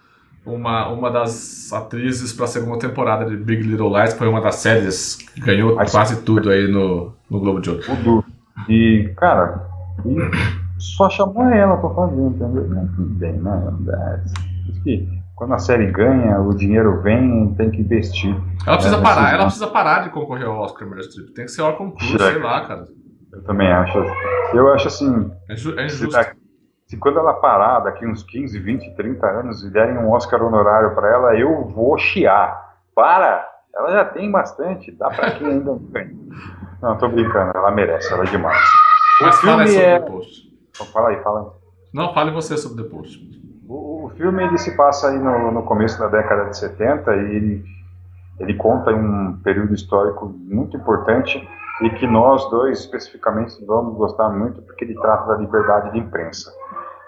uma, uma das atrizes para a segunda temporada de Big Little Lies, que foi uma das séries que ganhou quase tudo aí no, no Globo de Ouro. E, cara, e só chamou ela pra fazer, entendeu? Tudo bem, né? Acho que quando a série ganha, o dinheiro vem, tem que investir. Ela precisa é, parar, ela precisa parar de concorrer ao Oscar Meryl Streep. Tem que ser hora concurso, sei lá, cara. Eu também acho. Eu acho assim. É, é se, daqui, se, quando ela parar daqui uns 15, 20, 30 anos e derem um Oscar honorário para ela, eu vou chiar. Para! Ela já tem bastante, dá pra quem ainda não tem. Não, tô brincando, ela merece, ela é demais. O Mas filme fala sobre é... The Post. Então, fala aí, fala aí. Não, fale você sobre The Post. O, o filme ele se passa aí no, no, começo da década de 70 e ele, ele conta um período histórico muito importante e que nós dois especificamente vamos gostar muito porque ele trata da liberdade de imprensa.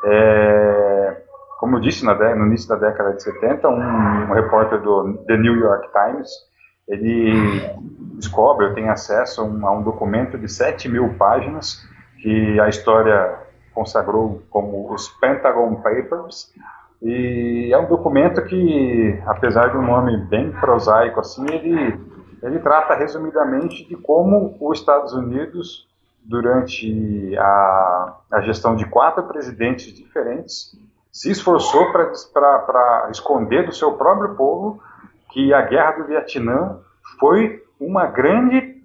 É, como eu disse na, no início da década de 70, um, um repórter do The New York Times ele descobre, eu tenho acesso a um, a um documento de 7 mil páginas que a história consagrou como os Pentagon Papers, e é um documento que, apesar de um nome bem prosaico assim, ele, ele trata resumidamente de como os Estados Unidos, durante a, a gestão de quatro presidentes diferentes, se esforçou para esconder do seu próprio povo que a guerra do Vietnã foi uma grande.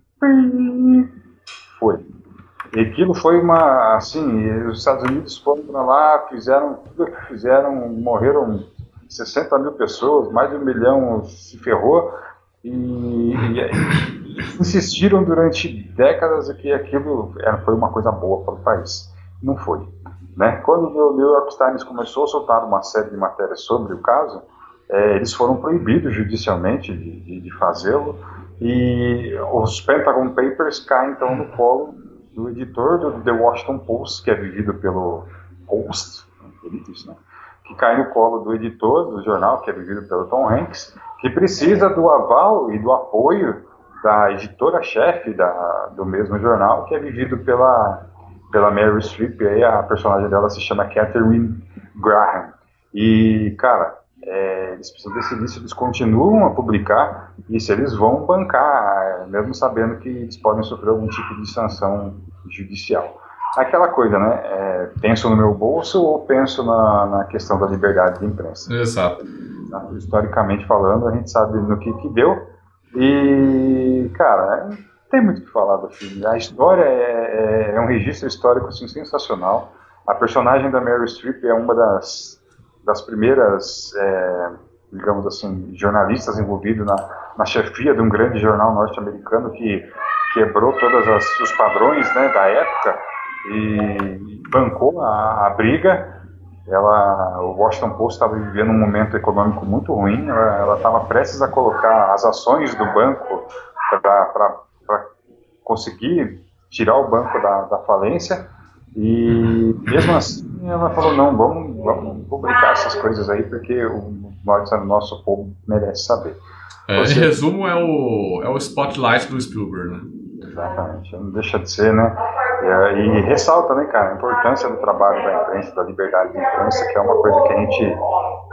Foi e aquilo foi uma, assim, os Estados Unidos foram para lá, fizeram tudo que fizeram, morreram 60 mil pessoas, mais de um milhão se ferrou, e, e, insistiram durante décadas que aquilo era, foi uma coisa boa para o país. Não foi. Né? Quando o New York Times começou a soltar uma série de matérias sobre o caso, é, eles foram proibidos judicialmente de, de, de fazê-lo, e os Pentagon Papers caem então no colo do editor do The Washington Post, que é vivido pelo Post, né? que cai no colo do editor do jornal, que é vivido pelo Tom Hanks, que precisa do aval e do apoio da editora-chefe do mesmo jornal, que é vivido pela, pela Mary Streep, e aí a personagem dela se chama Catherine Graham. E, cara, é, eles precisam decidir se eles continuam a publicar e se eles vão bancar, mesmo sabendo que eles podem sofrer algum tipo de sanção judicial. Aquela coisa, né? É, penso no meu bolso ou penso na, na questão da liberdade de imprensa? Exato. Historicamente falando, a gente sabe no que, que deu. E, cara, não tem muito o que falar do filme. A história é, é, é um registro histórico assim, sensacional. A personagem da Mary Streep é uma das das primeiras, é, digamos assim, jornalistas envolvidos na, na chefia de um grande jornal norte-americano que quebrou todos os padrões né, da época e bancou a, a briga. Ela, o Washington Post estava vivendo um momento econômico muito ruim. Ela estava prestes a colocar as ações do banco para conseguir tirar o banco da, da falência. E mesmo assim, ela falou: não, vamos, vamos publicar essas coisas aí, porque o nosso, nosso povo merece saber. É, Você... Em resumo, é o, é o spotlight do Spielberg, né? Exatamente, não deixa de ser, né? E, e, ressalta, né, cara, a importância do trabalho da imprensa, da liberdade de imprensa, que é uma coisa que a gente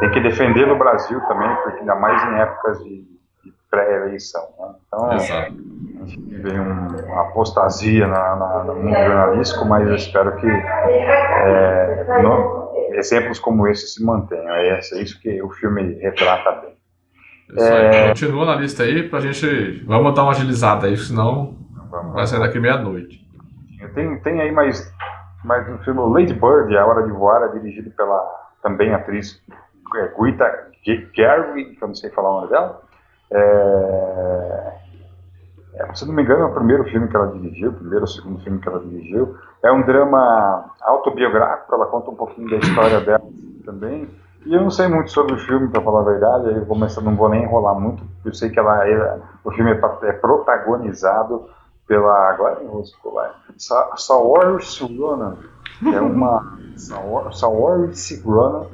tem que defender no Brasil também, porque ainda mais em épocas de, de pré-eleição. Né? Então, Exato. a gente vive uma apostasia na, na, no mundo jornalístico, mas eu espero que é, no, exemplos como esse se mantenham. É isso que o filme retrata bem. É... Continua na lista aí pra gente. Vamos dar uma agilizada aí, senão vamos, vai sair daqui meia-noite. Tem, tem aí mais, mais um filme, Lady Bird, A Hora de Voar, é dirigido pela também atriz é, Guita Gary, que eu não sei falar o nome dela. É, é, se não me engano, é o primeiro filme que ela dirigiu, o primeiro ou segundo filme que ela dirigiu. É um drama autobiográfico, ela conta um pouquinho da história dela também. E eu não sei muito sobre o filme, para falar a verdade, aí eu não vou nem enrolar muito. Eu sei que ela é, o filme é, é protagonizado pela. Agora vou escolar. Saoirse Ronan, que é uma. Saoirse Ronan,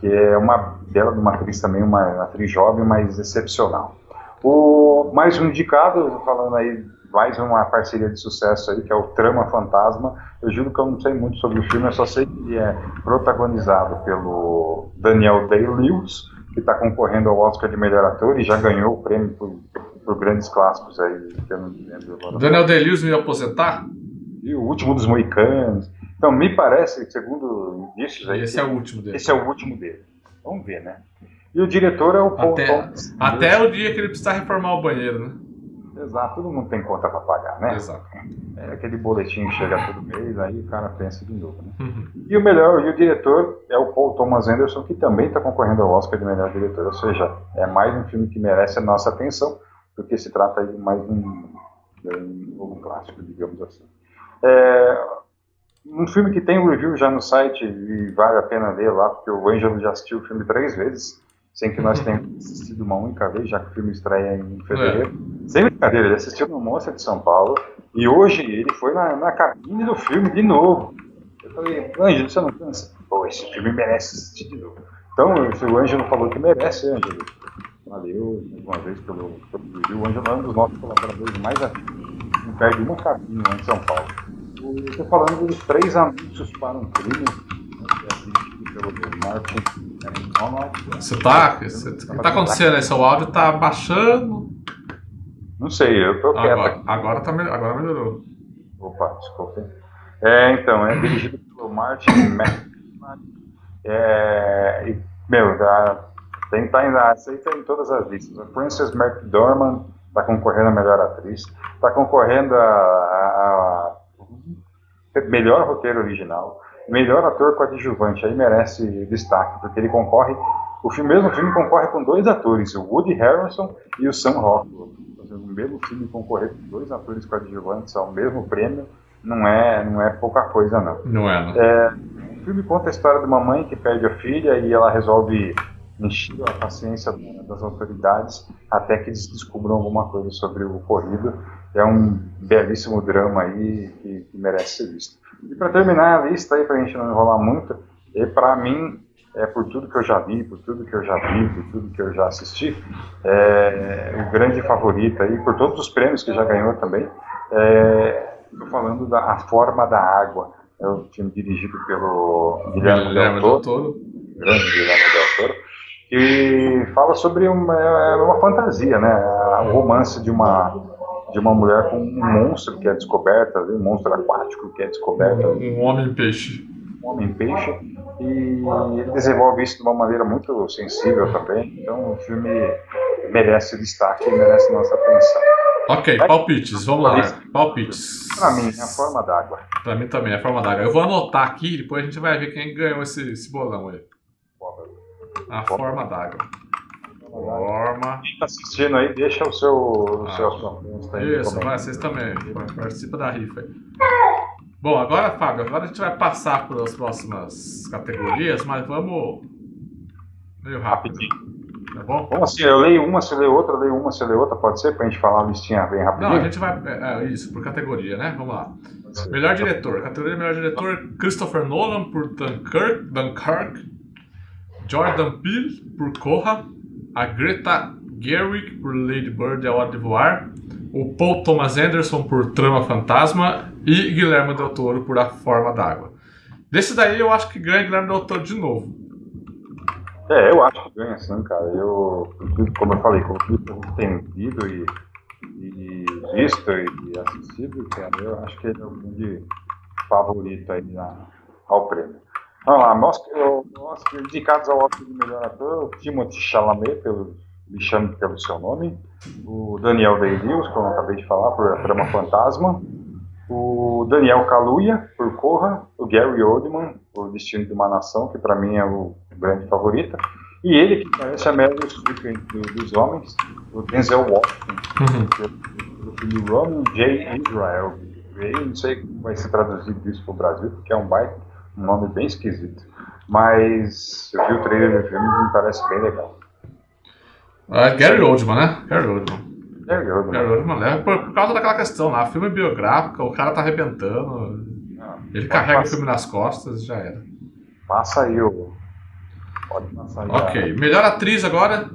que é uma bela de uma atriz também, uma atriz jovem, mas excepcional. O, mais um indicado, falando aí, mais uma parceria de sucesso aí, que é o Trama Fantasma. Eu juro que eu não sei muito sobre o filme, eu só sei que ele é protagonizado pelo Daniel Day-Lewis, que está concorrendo ao Oscar de melhor ator e já ganhou o prêmio por, por grandes clássicos aí, que eu não lembro agora. Daniel Day-Lewis me aposentar? E o último dos Moicanos. Então, me parece, segundo indícios aí. Esse é o último dele. Esse é o último dele. Vamos ver, né? E o diretor é o Paul até, Thomas. Até o dia que ele precisar reformar o banheiro, né? Exato, todo mundo tem conta para pagar, né? Exato. É aquele boletim que chega todo mês, aí o cara pensa de novo, né? Uhum. E o melhor, e o diretor é o Paul Thomas Anderson, que também está concorrendo ao Oscar de melhor diretor, ou seja, é mais um filme que merece a nossa atenção, porque se trata de mais um, um novo clássico, digamos assim. É, um filme que tem um review já no site e vale a pena ver lá, porque o Ângelo já assistiu o filme três vezes sem que nós tenhamos assistido uma única vez, já que o filme estreia em fevereiro. É. Sem brincadeira, ele assistiu no Mostra de São Paulo e hoje ele foi na, na cabine do filme de novo. Eu falei, Ângelo, você não cansa? Pô, esse filme merece assistir de novo. Então, se o Ângelo falou que merece, Ângelo, valeu mais uma vez pelo, pelo vídeo. O Ângelo é um dos nossos colaboradores mais ativos. Não perde uma cabine lá em São Paulo. Estou falando dos três anúncios para um crime você tá. O que tá acontecendo aí? Seu áudio tá baixando. Não sei, eu tô quieto. Agora, agora, tá, agora melhorou. Opa, desculpa. É, então, é dirigido pelo Martin McDonagh. É, e, meu, tá, tem, tá ainda aceita em todas as listas. A Princess McDormand está concorrendo a melhor atriz, está concorrendo a, a, a melhor roteiro original melhor ator coadjuvante, aí merece destaque, porque ele concorre, o filme, mesmo filme concorre com dois atores, o Woody Harrelson e o Sam Rockwell. O mesmo filme concorrer com dois atores coadjuvantes ao mesmo prêmio não é, não é pouca coisa, não. Não é, não. É, o filme conta a história de uma mãe que perde a filha e ela resolve encher a paciência das autoridades até que eles descubram alguma coisa sobre o ocorrido. É um belíssimo drama aí que, que merece ser visto. E para terminar a lista aí, para a gente não enrolar muito, e para mim, é, por tudo que eu já vi, por tudo que eu já vi, por tudo que eu já assisti, é, o grande favorito aí, por todos os prêmios que já ganhou também, estou é, falando da A Forma da Água. É o filme dirigido pelo Guilherme, Guilherme Del Toro, grande Guilherme Del Toro, que fala sobre uma, é, uma fantasia, né? O romance de uma de uma mulher com um monstro que é descoberta, um monstro aquático que é descoberto. Um, um homem peixe. Um homem peixe. E ele desenvolve isso de uma maneira muito sensível também. Então o filme merece destaque e merece nossa atenção. Ok, palpites, vamos lá. Palpites. Para mim, é a forma d'água. Para mim também, é a forma d'água. Eu vou anotar aqui, depois a gente vai ver quem ganhou esse, esse bolão aí. A forma d'água. Forma. Quem está assistindo aí, deixa o seu, o ah, seu aí. Isso, vai, vocês também. Participa da rifa aí. Bom, agora, Fábio, agora a gente vai passar para as próximas categorias, mas vamos meio rápido. Rapidinho. Tá bom? Bom, assim, eu leio uma, você lê outra, eu leio uma, você lê outra, pode ser? Pra gente falar a listinha bem rapidinho? Não, a gente vai. É, é isso, por categoria, né? Vamos lá. Melhor diretor. Categoria melhor diretor: Christopher Nolan por Dunkirk. Dunkirk Jordan Peele por Corra, a Greta Gerwig por Lady Bird e a Hora de Voar, o Paul Thomas Anderson por Trama Fantasma e Guilherme Del Toro por A Forma d'Água. Desse daí eu acho que ganha Guilherme Del Toro de novo. É, eu acho que ganha sim, cara. Eu, como eu falei, como tenho entendido e, e visto e, assistido, cara, eu acho que ele é o grande favorito aí na, ao prêmio. Vamos lá, Oscar, indicados ao Oscar de melhor ator, o Timothy Chalamet, pelo, me chame pelo seu nome, o Daniel Day-Lewis, como eu acabei de falar, por A Trama Fantasma, o Daniel Kaluuya, por Corra, o Gary Oldman, por Destino de uma Nação, que para mim é o grande favorito, e ele, que parece a Meryl Streep dos homens, o Denzel Washington, uhum. do filme Roman J. Israel. Não sei como vai ser traduzido isso para o Brasil, porque é um baita um nome bem esquisito. Mas eu vi o trailer do filme e me parece bem legal. É Gary Oldman, né? Gary Oldman. Gary Oldman. Gary Oldman leva por, por, causa daquela questão lá. Filme biográfico, o cara tá arrebentando. Não, ele carrega o filme nas costas e já era. Passa aí o. Pode passar aí. Ok. Melhor atriz agora: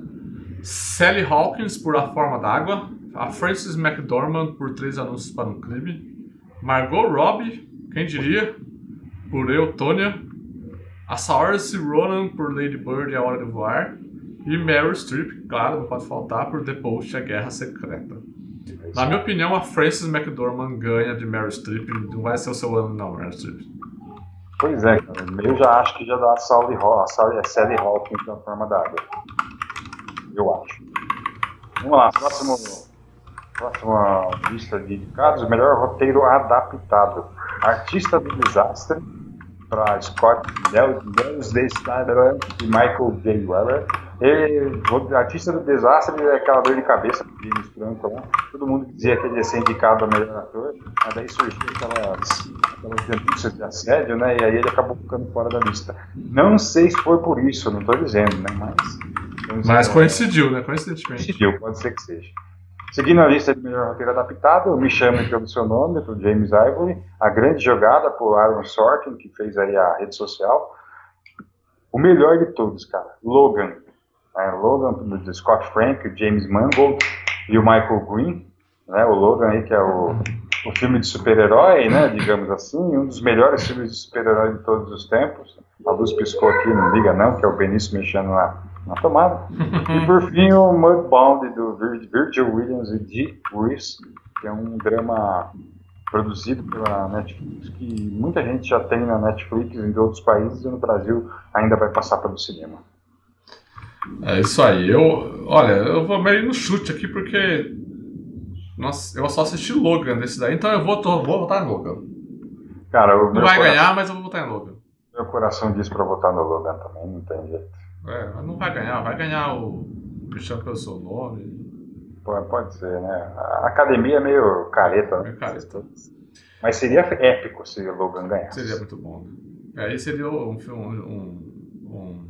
Sally Hawkins por A Forma d'Água. A Frances McDormand por Três Anúncios para um Crime. Margot Robbie, quem diria? Por Eutônia, a Saoirse Ronan por Lady Bird e A Hora de Voar, e Meryl Streep, claro, não pode faltar, por The Post A Guerra Secreta. Na minha opinião, a Frances McDormand ganha de Meryl Streep, não vai ser o seu ano não, Meryl Streep. Pois é, cara, eu já acho que já dá a Sally, Hall, Sally, a Sally Hawkins na forma d'água. Eu acho. Vamos lá, próximo, próxima lista de indicados, melhor roteiro adaptado. Artista do Desastre, para Scott Nelsday Snyder e Michael J. Weller. Ele, o artista do desastre é aquela dor de cabeça James Franco lá. Todo mundo dizia que ele ia ser indicado a melhor ator, mas daí surgiu aquelas, aquelas denúncias de assédio, né? E aí ele acabou ficando fora da lista. Não sei se foi por isso, não estou dizendo, né? Mas. Mas coincidiu, né? Coincidentemente. Coincidiu, pode ser que seja. Seguindo a lista de melhor roteiro adaptado, Me Chame Pelo Seu Nome, por James Ivory, A Grande Jogada, por Aaron Sorkin, que fez aí a rede social. O melhor de todos, cara, Logan. É, Logan, do Scott Frank, o James Mangold e o Michael Green. Né, o Logan aí, que é o, o filme de super-herói, né, digamos assim, um dos melhores filmes de super-herói de todos os tempos. A luz piscou aqui, não liga não, que é o Benício mexendo na, na tomada. e por fim o Mudbound do Virgil Williams e Dee Reese, que é um drama produzido pela Netflix, que muita gente já tem na Netflix em outros países e no Brasil ainda vai passar pelo cinema. É isso aí. Eu, olha, eu vou meio no chute aqui porque nossa, eu só assisti Logan desse daí, então eu vou, tô, vou votar em Logan. Cara, não vai coração, ganhar, mas eu vou votar em Logan. Meu coração diz pra votar no Logan também, não tem jeito. É, mas não vai ganhar, vai ganhar o Michel pelo seu nome. Pode, pode ser, né? A academia é meio careta, né? Meio careta. Mas seria épico se o Logan ganhasse. Seria muito bom. Né? Aí seria um filme, um, um,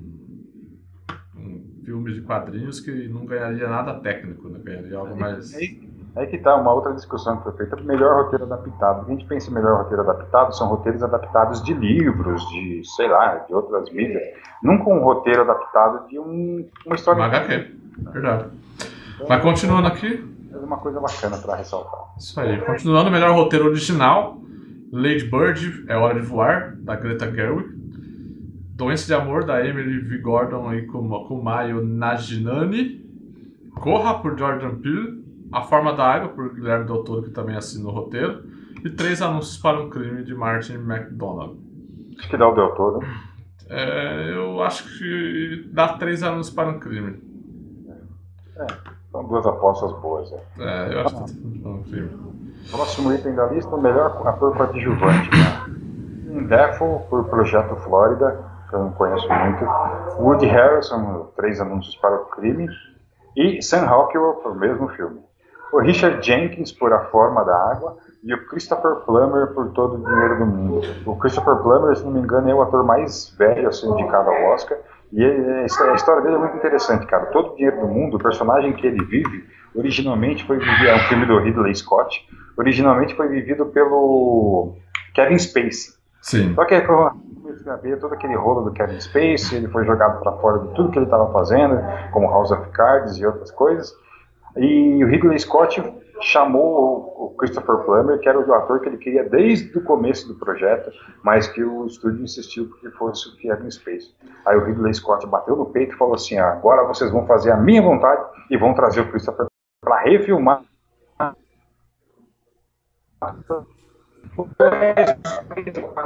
um, filme de quadrinhos que não ganharia nada técnico, né? Ganharia algo mais. Aí que tá uma outra discussão que foi feita, melhor roteiro adaptado. A gente pensa em melhor roteiro adaptado, são roteiros adaptados de livros, de, sei lá, de outras mídias. Nunca um roteiro adaptado de um, uma história... Uma HQ, verdade. Mas continuando aqui... É uma coisa bacana para ressaltar. Isso aí. Continuando, melhor roteiro original, Lady Bird, É Hora de Voar, da Greta Gerwig. Doença de Amor, da Emily V. Gordon e Kumayo Najinani. Corra, por Jordan Peele. A Forma da Água, por Guilherme Del Toro, que também assina o roteiro. E Três Anúncios para um Crime, de Martin McDonald. Acho que dá o Del Toro. É, eu acho que dá Três Anúncios para um Crime. É, são duas apostas boas. É, é eu acho que dá para um crime. Próximo item da lista, o melhor ator coadjuvante. Né? Dafoe, por Projeto Flórida, que eu não conheço muito. Woody Harrelson, Três Anúncios para o Crime. E Sam Rockwell, por mesmo filme o Richard Jenkins por A Forma da Água e o Christopher Plummer por Todo o Dinheiro do Mundo. O Christopher Plummer, se não me engano, é o ator mais velho a ser indicado ao Oscar. E a história dele é muito interessante, cara. Todo o Dinheiro do Mundo, o personagem que ele vive, originalmente foi vivido, é um filme do Ridley Scott, originalmente foi vivido pelo Kevin Spacey. Sim. Só que é a ver todo aquele rolo do Kevin Spacey, ele foi jogado para fora de tudo que ele estava fazendo, como House of Cards e outras coisas. E o Ridley Scott chamou o Christopher Plummer, que era o ator que ele queria desde o começo do projeto, mas que o estúdio insistiu porque fosse o Kevin Space. Aí o Ridley Scott bateu no peito e falou assim: ah, agora vocês vão fazer a minha vontade e vão trazer o Christopher para refilmar.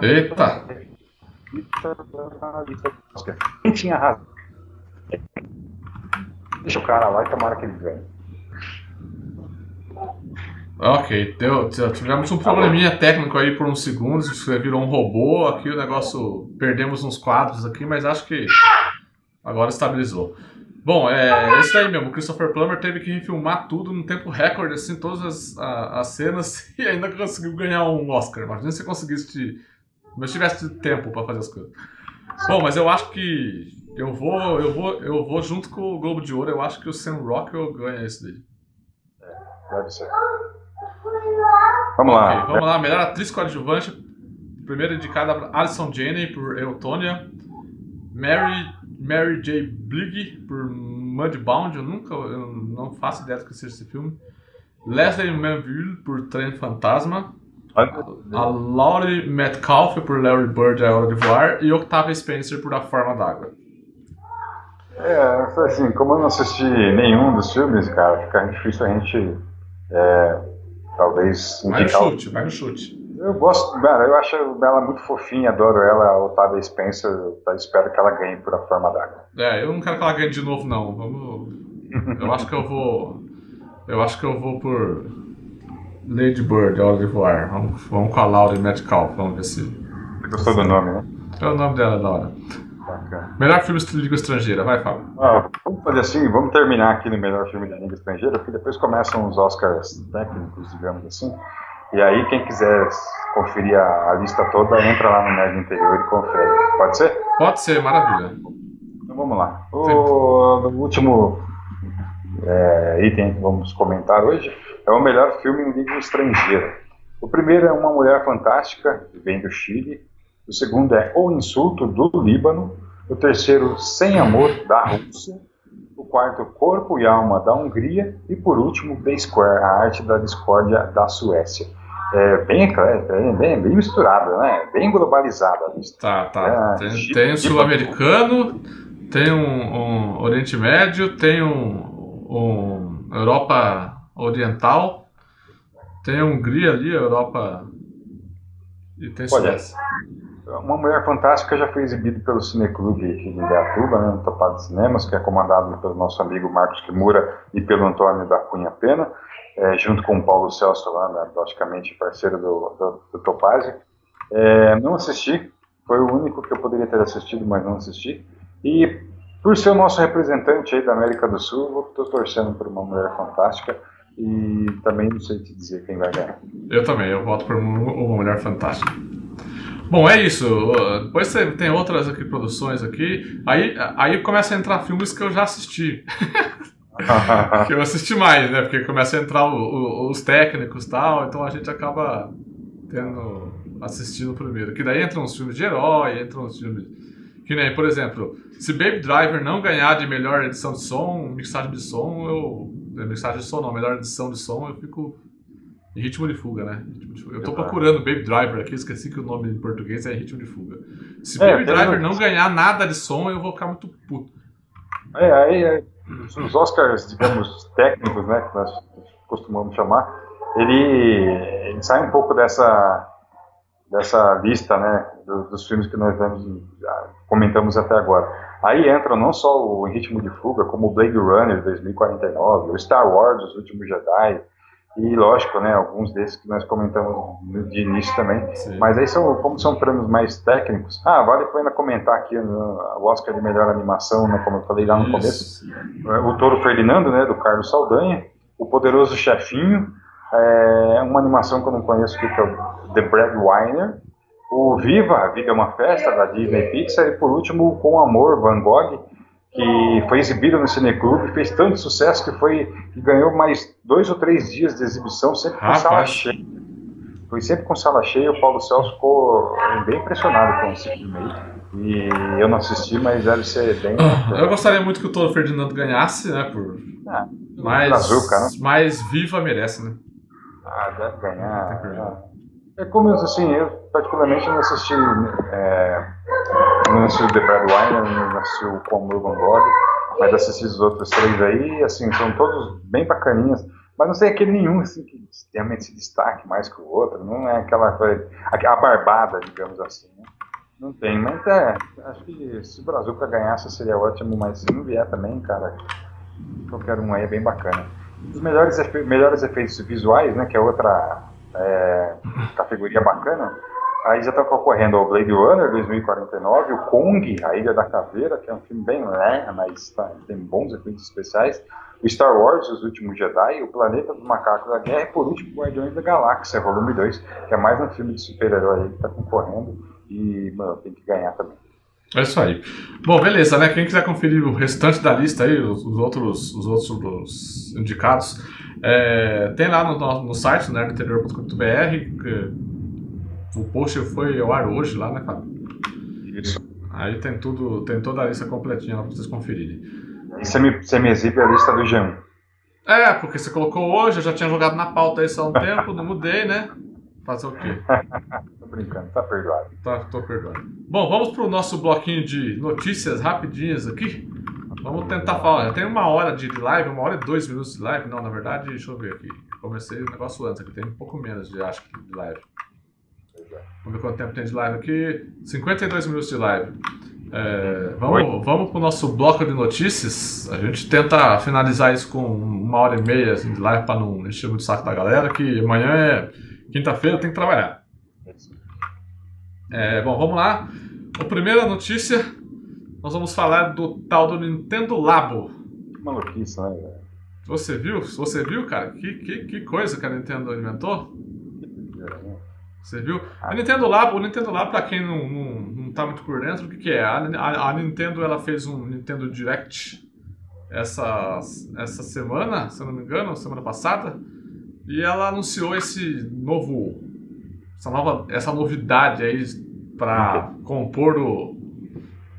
Eita! Quem tinha razão? Deixa o cara lá e tomara que ele venha. Ok, deu, tivemos um probleminha técnico aí por uns segundos, você virou um robô, aqui o negócio, perdemos uns quadros aqui, mas acho que agora estabilizou. Bom, é isso aí mesmo, o Christopher Plummer teve que refilmar tudo num tempo recorde, assim, todas as, a, as cenas, e ainda conseguiu ganhar um Oscar. Imagina se conseguisse, mas tivesse tempo para fazer as coisas. Bom, mas eu acho que eu vou, eu vou, eu vou junto com o Globo de Ouro, eu acho que o Sam Rockwell ganha esse daí. É, deve ser. Vamos lá. Okay, vamos lá, melhor atriz coadjuvante. Primeiro indicada Alison Janney por Eutônia. Mary, Mary J. Blige por Mudbound. Eu nunca, eu não faço ideia do que seja esse filme. Leslie Manville por Trem Fantasma. A Laurie Metcalf por Larry Bird, A Hora de Voar. E Octavia Spencer por A Forma d'Água. É, assim, como eu não assisti nenhum dos filmes, cara, fica difícil a gente é, talvez Vai no chute, vai no chute. Eu gosto, cara, eu acho ela muito fofinha, adoro ela, a Otávia Spencer, tá, espero que ela ganhe por a forma d'água. É, eu não quero que ela ganhe de novo não. Vamos. Eu acho que eu vou. Eu acho que eu vou por Lady Bird, a hora de voar. Vamos, vamos com a Laura Metcalf, vamos ver se. Gostou do nome, né? É o nome dela da hora. Bacana. Melhor filme de língua estrangeira, vai, Fábio. Ah, vamos fazer assim, vamos terminar aqui no melhor filme de língua estrangeira, porque depois começam os Oscars técnicos, digamos assim. E aí, quem quiser conferir a, a lista toda, entra lá no Nerd Interior e confere. Pode ser? Pode ser, maravilha. Então vamos lá. O, o último é, item que vamos comentar hoje é o melhor filme em língua estrangeira. O primeiro é Uma Mulher Fantástica, que vem do Chile. O segundo é O Insulto, do Líbano. O terceiro, Sem Amor, da Rússia. O quarto, Corpo e Alma, da Hungria. E por último, The Square, a arte da discórdia, da Suécia. É bem, bem, bem, bem misturada, né? Bem globalizada a lista. Tá, tá. É, tem, tem sul-americano, tem um, um, Oriente Médio, tem um, um Europa Oriental, tem a Hungria ali, a Europa. E tem Suécia. Uma Mulher Fantástica já foi exibido pelo Cineclube aqui de Indaiatuba, né, no Topado Cinemas, que é comandado pelo nosso amigo Marcos Kimura e pelo Antônio da Cunha Pena, é, junto com o Paulo Celso lá, né, praticamente parceiro do, do, do Topazzi. É, não assisti, foi o único que eu poderia ter assistido, mas não assisti. E por ser o nosso representante aí da América do Sul, estou torcendo por Uma Mulher Fantástica e também não sei te dizer quem vai ganhar. Eu também, eu voto por Uma Mulher Fantástica. Bom, é isso. Depois você tem outras aqui, produções aqui. Aí, aí começa a entrar filmes que eu já assisti. que eu assisti mais, né? Porque começa a entrar o, o, os técnicos e tal, então a gente acaba tendo assistindo primeiro. Que daí entram os filmes de herói, entram os filmes. Que nem, por exemplo, se Baby Driver não ganhar de melhor edição de som, mixagem de som, eu. Mixagem de som não, melhor edição de som, eu fico ritmo de fuga, né? De fuga. Eu tô procurando Baby Driver aqui, esqueci que o nome em português é ritmo de fuga. Se é, Baby Driver não ganhar nada de som, eu vou ficar muito puto. É, aí é, os Oscars, digamos, técnicos, né, que nós costumamos chamar, ele, ele sai um pouco dessa dessa lista, né, dos, dos filmes que nós damos, comentamos até agora. Aí entram não só o Ritmo de Fuga, como o Blade Runner 2049, o Star Wars, Os Últimos Jedi, e lógico, né, alguns desses que nós comentamos de início também. Sim. Mas aí são, como são prêmios mais técnicos, ah, vale a pena comentar aqui no, o Oscar de melhor animação, né, como eu falei lá no Isso. começo. O Toro Ferdinando, né, do Carlos Saldanha, o Poderoso Chefinho, é, uma animação que eu não conheço que é o The Breadwinner, o Viva, A Vida é uma Festa, da Disney Pixar, e por último, Com Amor, Van Gogh, que foi exibido no Cineclube, fez tanto sucesso que foi que ganhou mais dois ou três dias de exibição, sempre com Rapaz. sala cheia. Foi sempre com sala cheia, o Paulo Celso ficou bem impressionado com esse filme aí. E eu não assisti, mas deve ser bem. Ah, eu gostaria muito que o Todo Ferdinando ganhasse, né? Por... Ah, mas, Brazuca, né? mas Viva merece, né? Ah, deve ganhar. Ah. É como assim, eu particularmente não assisti, é, não assisti o The Breadwinner, não assisti o Com Urban God, mas assisti os outros três aí, assim, são todos bem bacaninhos, mas não sei aquele nenhum assim, que realmente se destaque mais que o outro, não é aquela coisa, a barbada, digamos assim, né? Não tem, mas é, acho que se o Brazuca ganhasse seria ótimo, mas se não vier também, cara, qualquer um aí é bem bacana. Os melhores, melhores efeitos visuais, né, que é outra é, categoria bacana, aí já está concorrendo ao Blade Runner 2049, o Kong, A Ilha da Caveira, que é um filme bem leve, mas tá, tem bons efeitos especiais, o Star Wars, Os Últimos Jedi, O Planeta dos Macacos da Guerra e por último Guardiões da Galáxia, volume 2, que é mais um filme de super-herói que está concorrendo e mano, tem que ganhar também. É isso aí. Bom, beleza, né? Quem quiser conferir o restante da lista aí, os, os outros, os outros indicados, é, tem lá no, no, no site, nerdinterior.com.br, o post foi ao ar hoje lá, né, Fábio? Isso. Aí tem tudo, tem toda a lista completinha lá pra vocês conferirem. E você me, você me exibe a lista do G1. É, porque você colocou hoje, eu já tinha jogado na pauta isso há um tempo, não mudei, né? Fazer o quê? tô brincando, tá perdoado. Tá, tô perdoado. Bom, vamos pro nosso bloquinho de notícias rapidinhas aqui. Vamos tentar falar. Já tem uma hora de live, uma hora e dois minutos de live. Não, na verdade, deixa eu ver aqui. Comecei o negócio antes, aqui tem um pouco menos de, acho que, de live. Vamos ver quanto tempo tem de live aqui. 52 minutos de live. É, vamos, vamos pro nosso bloco de notícias. A gente tenta finalizar isso com uma hora e meia assim, de live para não encher muito o saco da galera, que amanhã é quinta-feira, tem que trabalhar. É, bom, vamos lá. A primeira notícia nós vamos falar do tal do Nintendo Labo. Que maluquice, né, Você viu? Você viu, cara? Que, que, que coisa que a Nintendo inventou? Você viu? A Nintendo Labo, o Nintendo Labo, pra quem não, não, não tá muito por dentro, o que, que é? A, a, a, Nintendo ela fez um Nintendo Direct essa, essa semana, se eu não me engano, semana passada, e ela anunciou esse novo, essa nova, essa novidade aí para compor o,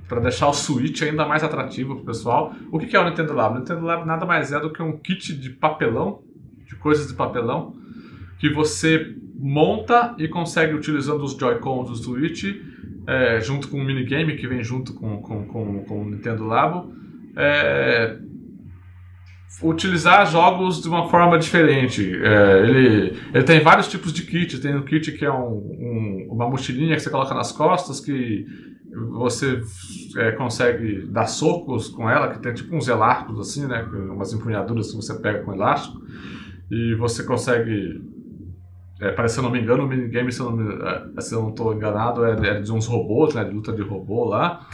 para deixar o Switch ainda mais atrativo para o pessoal. O que é o Nintendo Lab? O Nintendo Lab nada mais é do que um kit de papelão, de coisas de papelão, que você monta e consegue utilizando os Joy-Cons do Switch, é, junto com o minigame que vem junto com, com, com, com o Nintendo Labo, é, utilizar jogos de uma forma diferente. É, ele, ele tem vários tipos de kit. Tem um kit que é um, um, uma mochilinha que você coloca nas costas, que você é, consegue dar socos com ela, que tem tipo uns elásticos assim, né? Umas empunhaduras que você pega com elástico. E você consegue. É, parece, se eu não me engano, o minigame, se eu não, se eu não estou enganado, é, é, de uns robôs, né? De luta de robô lá.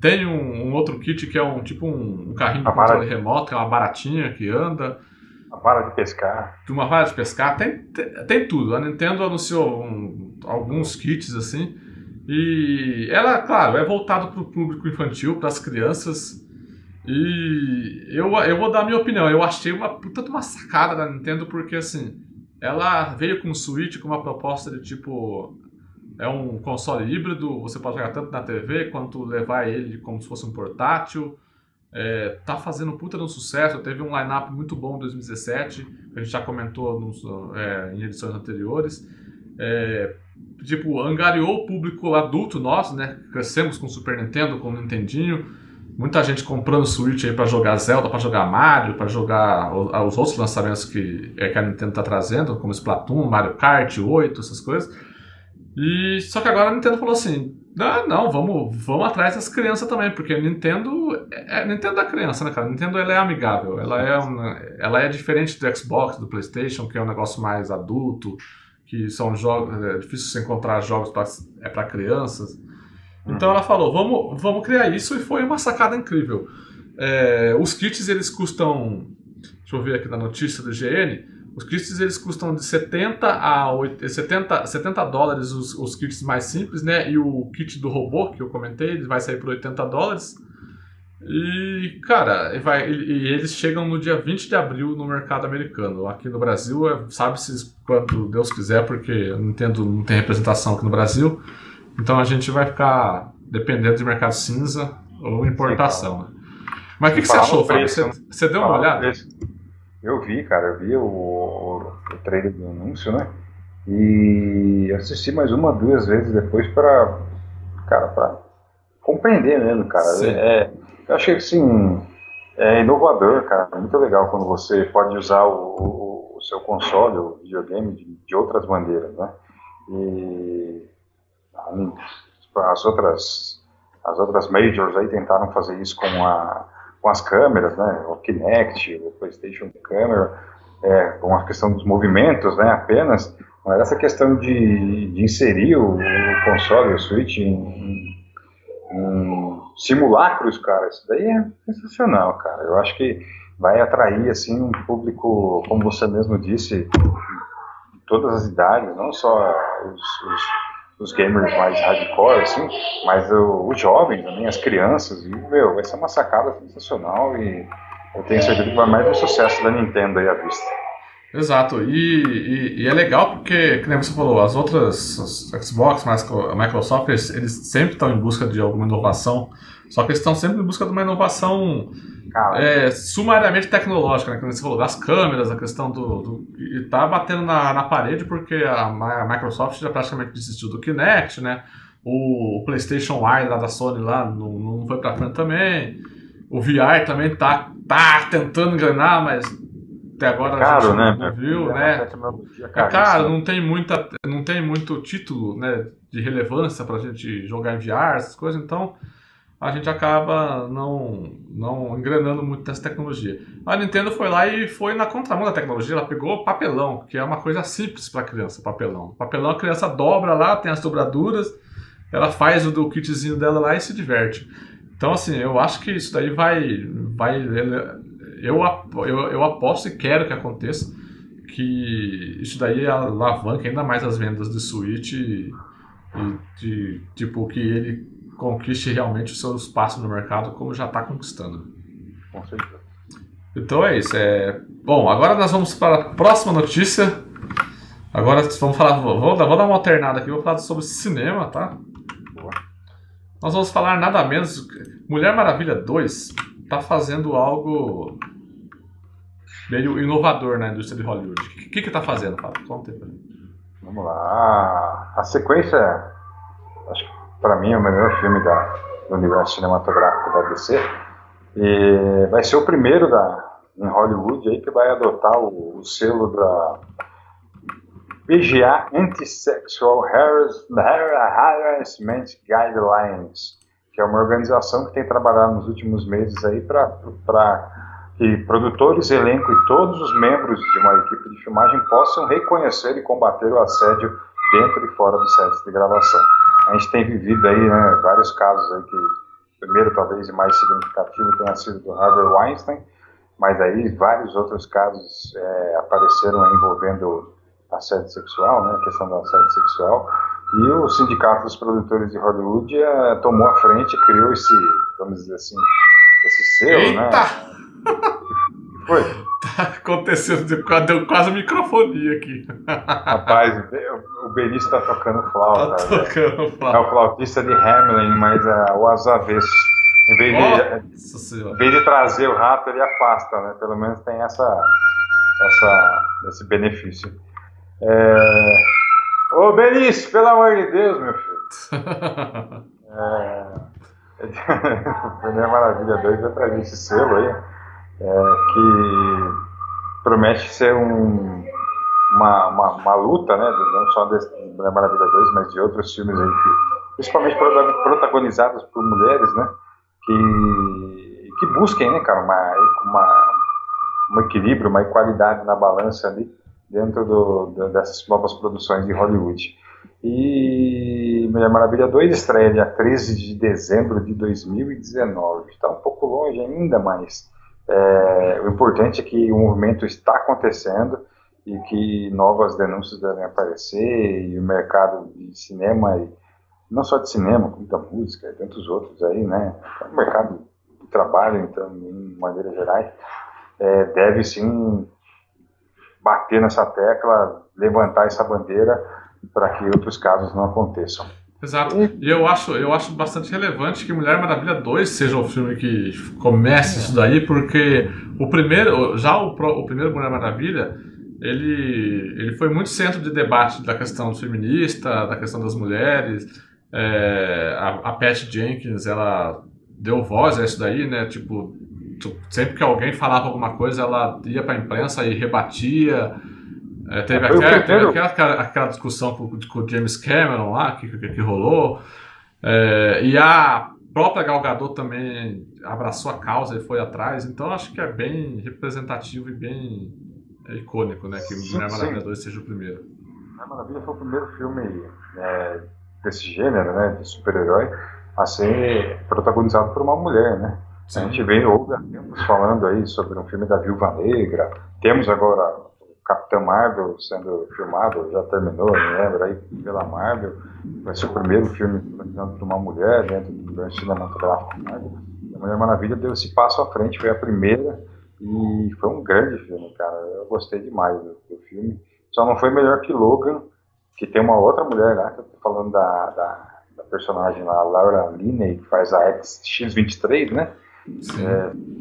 Tem um, um outro kit que é um tipo um, um carrinho de controle remoto, que é uma baratinha que anda. Uma vara de pescar. Uma vara de pescar, tem, tem, tem tudo. A Nintendo anunciou um, alguns kits assim. E ela, claro, é voltado para o público infantil, para as crianças. E eu, eu vou dar a minha opinião. Eu achei uma puta de uma sacada da Nintendo, porque assim, ela veio com o Switch com uma proposta de tipo. É um console híbrido, você pode jogar tanto na TV quanto levar ele como se fosse um portátil. É, tá fazendo um puta de um sucesso. Teve um line-up muito bom em 2017, que a gente já comentou nos, é, em edições anteriores. É, tipo, angariou o público adulto nosso, né? Crescemos com Super Nintendo, com o Nintendinho muita gente comprando Switch aí para jogar Zelda, para jogar Mario, para jogar os outros lançamentos que, é, que a Nintendo tá trazendo, como Splatoon, Mario Kart 8, essas coisas. E só que agora a Nintendo falou assim: não, não vamos, vamos atrás das crianças também, porque a Nintendo é, é Nintendo da criança, né, cara? A Nintendo ela é amigável, ela é, uma, ela é diferente do Xbox, do PlayStation, que é um negócio mais adulto, que são jogos, é difícil você encontrar jogos para é para crianças. Então ela falou, vamos, vamos criar isso e foi uma sacada incrível. É, os kits eles custam, deixa eu ver aqui na notícia do GN, os kits eles custam de 70 a 80, 70, 70 dólares os, os kits mais simples, né? E o kit do robô que eu comentei, ele vai sair por 80 dólares. E, cara, vai, e, eles chegam no dia 20 de abril no mercado americano. Aqui no Brasil, é, sabe-se quando Deus quiser, porque eu não entendo, não tem representação aqui no Brasil. Então a gente vai ficar dependendo de mercado cinza ou importação. Né? Mas o que, que você achou, Fábio? Você, você deu uma olhada? Eu vi, cara, eu vi o, o, o trailer do anúncio, né? E assisti mais uma, duas vezes depois para, cara, para compreender mesmo, cara. É, eu achei que assim, é inovador, cara. Muito legal quando você pode usar o, o, o seu console, o videogame de, de outras maneiras, né? E as outras as outras majors aí tentaram fazer isso com, a, com as câmeras, né, o Kinect, o PlayStation Camera, é, com a questão dos movimentos, né, apenas, mas essa questão de, de inserir o, o, console, o Switch em, em, simulacros, cara, isso daí é sensacional, cara. Eu acho que vai atrair, assim, um público, como você mesmo disse, de todas as idades, não só os, os os gamers mais hardcore, assim, mas os jovens também, as crianças, e, meu, vai ser uma sacada sensacional e eu tenho certeza que vai mais um sucesso da Nintendo aí à vista. Exato, e, e, e, é legal porque, como você falou, as outras as Xbox, a Microsoft, eles sempre estão em busca de alguma inovação, só que eles estão sempre em busca de uma inovação é, sumariamente tecnológica, né? Como você falou, das câmeras, a questão do. do e tá batendo na, na parede porque a, a, Microsoft já praticamente desistiu do Kinect, né? O, o PlayStation Eye lá da Sony lá não, não foi pra frente também. O VR também tá, tá tentando engrenar, mas até agora caro, a gente né? não viu, né? É caro, não tem, muita, não tem muito título né, de relevância pra gente jogar em VR, essas coisas, então a gente acaba não, não engrenando muito nessa tecnologia. A Nintendo foi lá e foi na contramão da tecnologia, ela pegou papelão, que é uma coisa simples para criança, papelão. Papelão a criança dobra lá, tem as dobraduras, ela faz o do kitzinho dela lá e se diverte. Então, assim, eu acho que isso daí vai. vai eu, eu, eu aposto e quero que aconteça que isso daí alavanca ainda mais as vendas de Switch e, e de, tipo, que ele conquiste realmente o seu espaço no mercado como já está conquistando. Com certeza. Então é isso. É... Bom, agora nós vamos para a próxima notícia. Agora vamos falar, vou, vou dar uma alternada aqui, vou falar sobre cinema, tá? Boa. Nós vamos falar nada menos. Mulher Maravilha 2 está fazendo algo meio inovador na indústria de Hollywood. O que, que, tá fazendo, Fábio? Conta aí pra mim. Vamos lá. A sequência, acho que para mim, é o melhor filme da, do universo cinematográfico da DC. E vai ser o primeiro da, em Hollywood aí que vai adotar o, o selo da PGA Anti-Sexual Harassment Guidelines, que é uma organização que tem trabalhado nos últimos meses aí para que produtores, elenco e todos os membros de uma equipe de filmagem possam reconhecer e combater o assédio dentro e fora do set de gravação a gente tem vivido aí né, vários casos aí que, primeiro talvez mais significativo tenha sido do Harvey Weinstein, mas aí vários outros casos é, apareceram envolvendo assédio sexual, né, a questão do assédio sexual, e o Sindicato dos Produtores de Hollywood é, tomou a frente, criou esse, vamos dizer assim, esse aconteceu, Eita! né? Foi. Tá acontecendo, deu quase microfonia aqui. Rapaz, o Benício tá tocando flauta. Tá tocando É flauta. o flautista de Hamelin, mas é o avesso. Em vez, de, em vez de trazer o rato, ele afasta, né? Pelo menos tem essa, essa, esse benefício. É... Ô Benício, pelo amor de Deus, meu filho. É... Maravilha 2 vai trazer esse selo aí, é, que promete ser um, uma, uma, uma luta, né? Não só desse Mulher Maravilha 2, mas de outros filmes aí, que, principalmente prota- protagonizados por mulheres, né? Que, que busquem, né, cara, uma, uma, um equilíbrio, uma equalidade na balança ali dentro do, do- dessas novas produções de Hollywood. E Mulher Maravilha 2 estreia dia 13 de dezembro de 2019. Está um pouco longe ainda, mas é, o importante é que o movimento está acontecendo e que novas denúncias devem aparecer e o mercado de cinema, e não só de cinema, como da música e tantos outros aí, né? O mercado de trabalho, então, em maneira geral, é, deve sim bater nessa tecla, levantar essa bandeira para que outros casos não aconteçam. Exato. E eu acho, eu acho bastante relevante que Mulher Maravilha 2 seja o filme que comece isso daí, porque o primeiro, já o, o primeiro Mulher Maravilha, ele, ele foi muito centro de debate da questão feminista, da questão das mulheres. É, a, a Patty Jenkins, ela deu voz a isso daí, né? Tipo, sempre que alguém falava alguma coisa, ela ia para a imprensa e rebatia. É, teve, o aquela, teve primeiro- aquela, aquela, aquela discussão com, com o James Cameron lá, que, que, que rolou. É, e a própria Gal Gadot também abraçou a causa e foi atrás. Então acho que é bem representativo e bem icônico, né? Que Sim, Mulher sim. Maravilha 2 seja o primeiro. Mulher Maravilha foi o primeiro filme é, desse gênero, né, de super-herói, a ser protagonizado por uma mulher, né? A gente vem há tempos falando aí sobre um filme da Viúva Negra. Temos agora o Capitão Marvel sendo filmado, já terminou, não lembro, aí pela Marvel. Vai ser o primeiro filme por uma mulher dentro do universo cinematográfico Marvel. A Mulher Maravilha deu esse passo à frente, foi a primeira e foi um grande filme, cara. Eu gostei demais do, do filme. Só não foi melhor que Logan, que tem uma outra mulher lá, que eu tô falando da, da, da personagem lá, Laura Linney, que faz a X, X-23, né?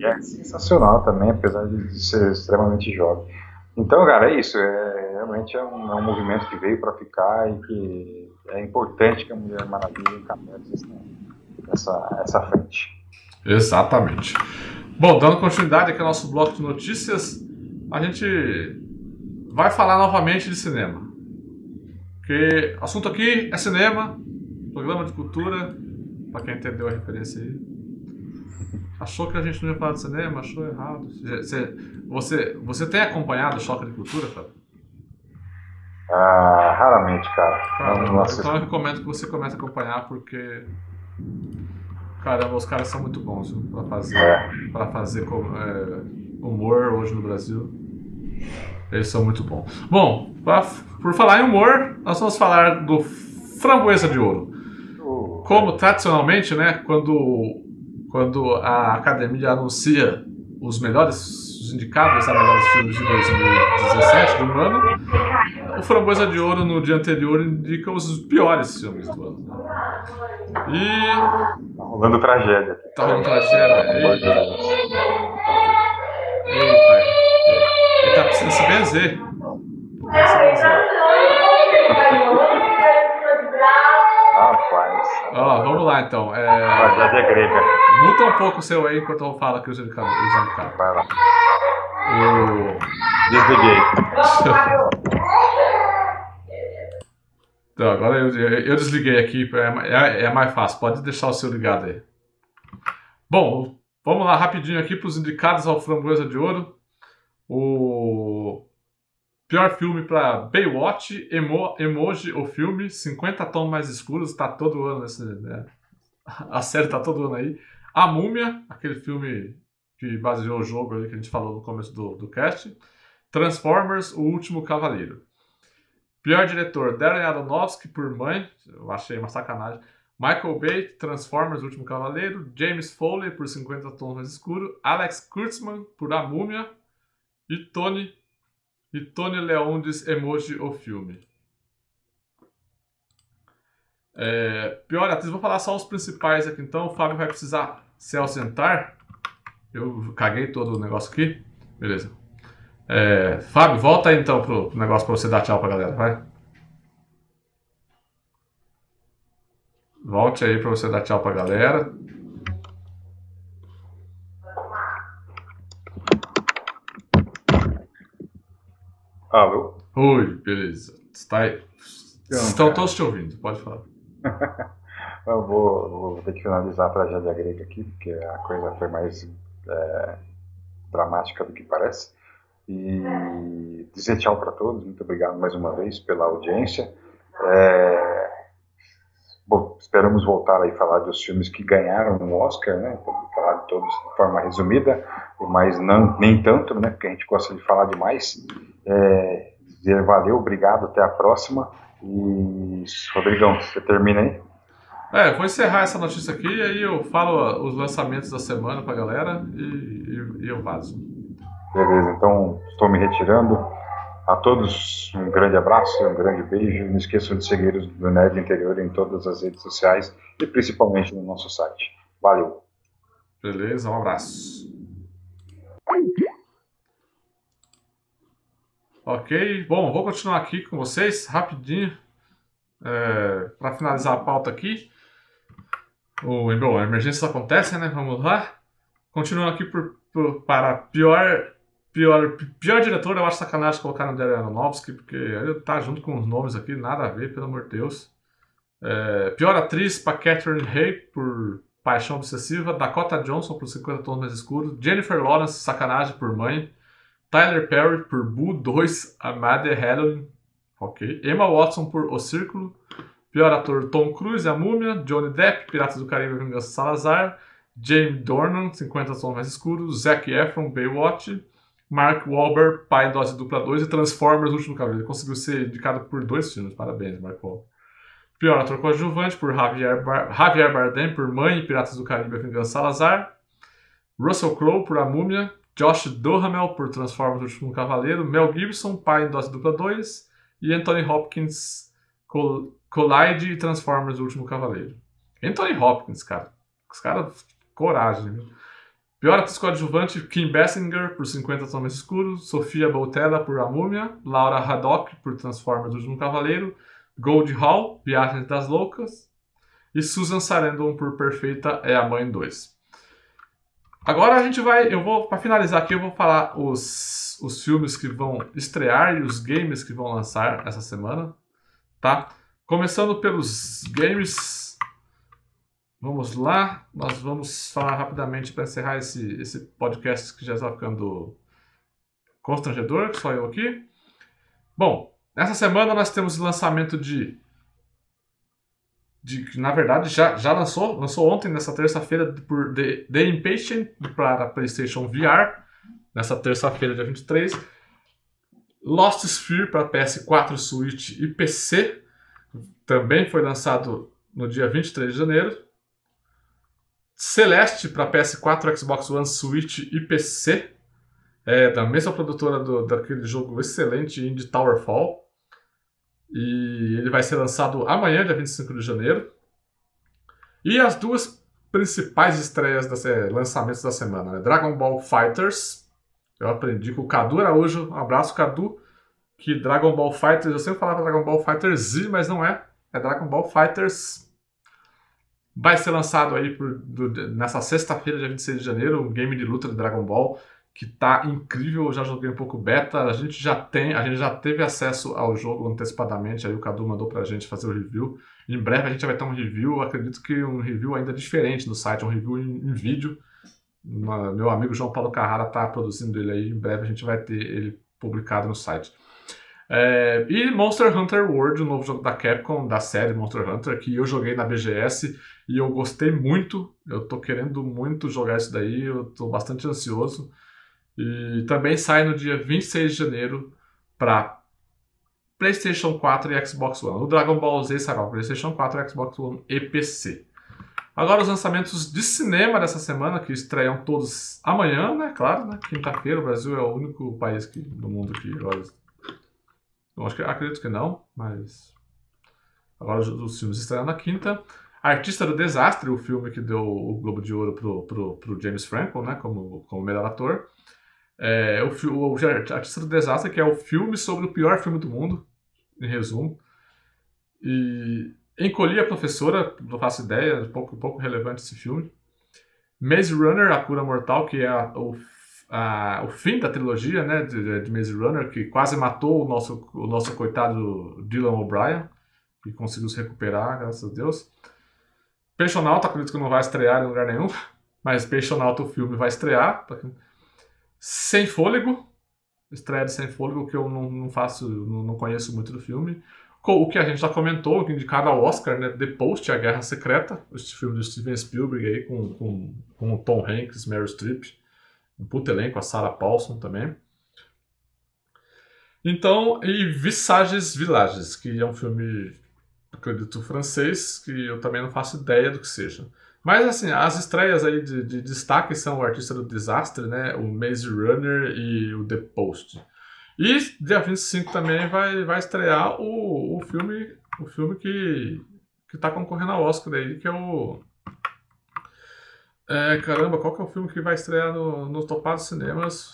É, é sensacional também, apesar de ser extremamente jovem. Então, cara, é isso. É, realmente é um, é um movimento que veio para ficar e que é importante que a Mulher Maravilha encabece essa, essa, frente. Exatamente. Bom, dando continuidade aqui ao nosso bloco de notícias, a gente vai falar novamente de cinema. Porque assunto aqui é cinema, programa de cultura, para quem entendeu a referência aí. Achou que a gente não ia falar de cinema? Achou errado. Você, você, você tem acompanhado o Choque de Cultura, Fábio? Ah, raramente, cara. Cara, Não- então eu recomendo que você comece a acompanhar porque. Caramba, os caras são muito bons viu, pra fazer, É. pra fazer é, humor hoje no Brasil. Eles são muito bons. Bom, pra- por falar em humor, nós vamos falar do Framboesa de Ouro. O- Como tradicionalmente, né, quando, quando a academia anuncia os melhores, os indicados a melhores filmes de 2017 do ano, o Framboesa de Ouro no dia anterior indica os piores filmes do ano. E Tá rolando tragédia. tá rolando tragédia. Eita, eita. Ele tá precisando se benzer. Precisa se benzer. Rapaz, Ó, vamos lá então. É, tragédia grega. muta um pouco o seu aí enquanto eu falo aqui os indicados. Os indicados. Vai lá. O... Desliguei. Então, agora eu, eu, eu desliguei aqui, é, é, é mais fácil. Pode deixar o seu ligado aí. Bom, vamos lá rapidinho aqui para os indicados ao Framboesa de Ouro. O pior filme para Baywatch, Emo, Emoji, o filme, 50 tons mais escuros, está todo ano nesse, né? A série tá todo ano aí. A Múmia, aquele filme que baseou o jogo ali que a gente falou no começo do, do cast. Transformers, O Último Cavaleiro. Pior diretor, Darren Aronofsky por Mãe, eu achei uma sacanagem. Michael Bay, Transformers, O Último Cavaleiro, James Foley por 50 Tons Mais Escuro, Alex Kurtzman por A Múmia e Tony e Tony Leondes Emoji o Filme. É, pior, atriz, vou falar só os principais aqui então. O Fábio vai precisar se ausentar. Eu caguei todo o negócio aqui. Beleza. É, Fábio, volta aí então pro negócio pra você dar tchau pra galera, vai. Volte aí pra você dar tchau pra galera. Alô? Oi, beleza. Está aí. Então, Estão cara. todos te ouvindo, pode falar. Eu vou, vou ter que finalizar a tragédia grega aqui, porque a coisa foi mais é, dramática do que parece. E dizer tchau para todos, muito obrigado mais uma vez pela audiência. É, bom, esperamos voltar aí a falar dos filmes que ganharam um Oscar, né? Todos de forma resumida, mas não, nem tanto, né? Porque a gente gosta de falar demais. É, dizer valeu, obrigado, até a próxima. E Rodrigão, você termina aí? É, vou encerrar essa notícia aqui e aí eu falo os lançamentos da semana pra galera e, e- e eu vazo. Beleza, então estou me retirando. A todos um grande abraço, um grande beijo. Não esqueçam de seguir o do Nerd Interior em todas as redes sociais e principalmente no nosso site. Valeu! Beleza, um abraço. Ok, bom, vou continuar aqui com vocês rapidinho é, para finalizar a pauta aqui. O, bom, emergências acontecem, né? Vamos lá. Continuando aqui por, por- para pior, pior, pior diretor, eu acho sacanagem colocar no Darren Aronofsky, porque ele tá junto com os nomes aqui, nada a ver, pelo amor de Deus. É, pior atriz para Catherine Hay por Paixão Obsessiva, Dakota Johnson por 50 Tons Mais Escuros, Jennifer Lawrence, Sacanagem por Mãe, Tyler Perry por Boo 2, Amada Halloween, ok, Emma Watson por O Círculo, pior ator Tom Cruise, A Múmia, Johnny Depp, Piratas do Caribe, Vingança Salazar, James Dornan, 50 Tons Mais Escuros, Zac Efron, Baywatch, Mark Wahlberg, Pai Dose Dupla 2 e Transformers, Último Cavaleiro. Ele conseguiu ser indicado por dois filmes, parabéns, Mark Wahlberg. Pior ator coadjuvante por Javier, Bar Javier Bardem por Mãe e Piratas do Caribe, A Vingança Salazar, Russell Crowe por A Múmia, Josh Duhamel por Transformers, O Último Cavaleiro, Mel Gibson, Pai em Dose Dupla 2 e Anthony Hopkins, Col Collide e Transformers, O Último Cavaleiro. Anthony Hopkins, cara. Os caras, coragem, viu? Pior atriz coadjuvante, Kim Basinger, por 50 Tons Escuros, Sofia Boutella, por A Múmia, Laura Haddock, por Transformers, O Último Cavaleiro, Gold Hall, Viagens das Loucas, e Susan Sarandon, por Perfeita é a Mãe 2. Agora a gente vai, eu vou, para finalizar aqui, eu vou falar os, os filmes que vão estrear e os games que vão lançar essa semana, tá? Começando pelos games, vamos lá, nós vamos falar rapidamente para encerrar esse, esse podcast que já está ficando constrangedor, só eu aqui. Bom, nessa semana nós temos o lançamento de de na verdade já, já lançou, lançou ontem, nessa terça-feira, por The, The Impatient para PlayStation VR, nessa terça-feira, dia 23. Lost Sphere para PS4, Switch e PC, também foi lançado no dia 23 de janeiro. Celeste para PS4, Xbox One, Switch e PC, é da mesma produtora do, daquele jogo excelente Indie Towerfall. E ele vai ser lançado amanhã, dia 25 de janeiro. E as duas principais estreias, das, lançamentos da semana: né? Dragon Ball Fighters. Eu aprendi com o Cadu Araújo. Um abraço, Cadu. Que Dragon Ball Fighters, eu sempre falava Dragon Ball Fighters Z, mas não é. É Dragon Ball Fighters. Vai ser lançado aí por, do- nessa sexta-feira, dia 26 de janeiro, um game de luta de Dragon Ball que tá incrível. Eu já joguei um pouco beta. A gente já tem, a gente já teve acesso ao jogo antecipadamente. Aí o Cadu mandou pra gente fazer o review. Em breve a gente vai ter um review. Acredito que um review ainda diferente no site, um review em, em vídeo. Meu amigo João Paulo Carrara tá produzindo ele aí. Em breve a gente vai ter ele publicado no site. É, e Monster Hunter World, o novo jogo da Capcom, da série Monster Hunter, que eu joguei na BGS e eu gostei muito. Eu tô querendo muito jogar isso daí, eu tô bastante ansioso. E também sai no dia 26 de janeiro para PlayStation 4 e Xbox One. O Dragon Ball Z será para PlayStation 4, Xbox One e PC. Agora os lançamentos de cinema dessa semana, que estreiam todos amanhã, né? Claro, né? Quinta-feira, o Brasil é o único país que, do mundo que agora. Eu acho que, acredito que não, mas. Agora os filmes estreiam na quinta. Artista do Desastre, o filme que deu o Globo de Ouro pro, pro, pro James Franco, né? Como, como melhor ator. É, o, o, o Artista do Desastre, que é o filme sobre o pior filme do mundo, em resumo. E Encolhi a Professora, não faço ideia, um pouco, pouco relevante esse filme. Maze Runner, A Cura Mortal, que é o, a, o fim da trilogia né, de, de, Maze Runner, que quase matou o nosso, o nosso coitado Dylan O'Brien, que conseguiu se recuperar, graças a Deus. Peixonauta, acredito que não vai estrear em lugar nenhum, mas Peixonauta, o filme, vai estrear. Sem Fôlego, estreia de Sem Fôlego, que eu não, não faço, não, não conheço muito do filme o que a gente já comentou, indicado ao Oscar, né? The Post, A Guerra Secreta, esse filme do Steven Spielberg aí, com, com, com o Tom Hanks, Meryl Streep, um puto elenco, a Sarah Paulson também. Então, e Visages Villages, que é um filme, acredito, francês, que eu também não faço ideia do que seja. Mas, assim, as estreias aí de, de destaque são o Artista do Desastre, né? O Maze Runner e o The Post. E dia 25 também vai, vai estrear o, o filme o filme que, que tá concorrendo ao Oscar aí, que é o. É, caramba, qual que é o filme que vai estrear no, no Topados Cinemas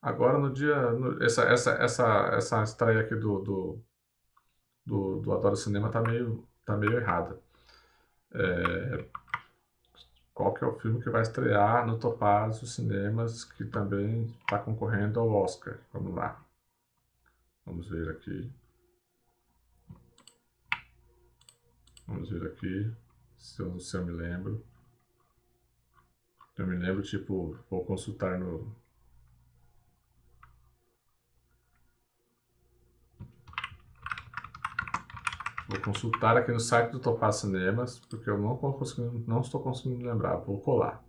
agora no dia. No, essa, essa, essa, essa estreia aqui do, do, do, do Adoro Cinema tá meio, tá meio errada. É, qual que é o filme que vai estrear no Topazio Cinemas, que também está concorrendo ao Oscar. Vamos lá. Vamos ver aqui. Vamos ver aqui se eu, se eu me lembro. Eu me lembro, tipo, vou consultar no, Vou consultar aqui no site do Topaz Cinemas, porque eu não, não estou conseguindo lembrar. Vou colar.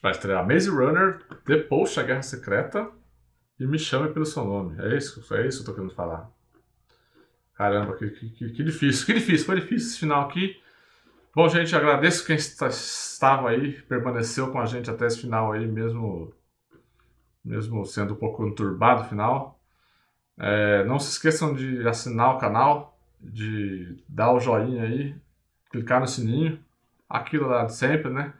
Vai estrear Maze Runner, Post, A Guerra Secreta e Me Chame Pelo Seu Nome. É isso, é isso que eu tô querendo falar. Caramba, que, que, que difícil, que difícil, foi difícil esse final aqui. Bom, gente, agradeço quem estava aí, permaneceu com a gente até esse final aí, mesmo, mesmo sendo um pouco conturbado o final. É, não se esqueçam de assinar o canal, de dar o joinha aí, clicar no sininho, aquilo lá de sempre, né?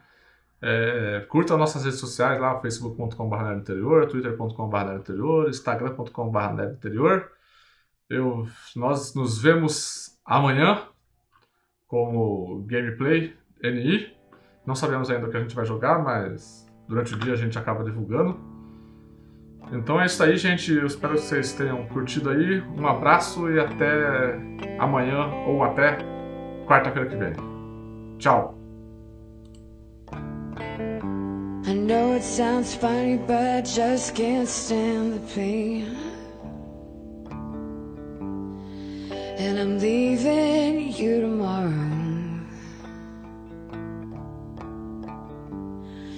É, curta nossas redes sociais lá, facebook.com.br twitter.com.br instagram.com.br. Eu, nós nos vemos amanhã como gameplay NI. Não sabemos ainda o que a gente vai jogar, mas durante o dia a gente acaba divulgando. Então é isso aí, gente. Eu espero que vocês tenham curtido aí. Um abraço e até amanhã ou até quarta-feira que vem. Tchau. I know it sounds funny, but just can't stand the pain. I'm leaving you tomorrow.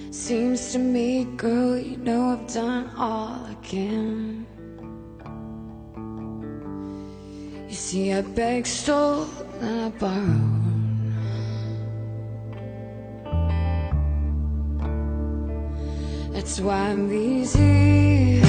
Seems to me, girl, you know I've done all I can. You see, I begged, stole, and I borrowed. That's why I'm easy.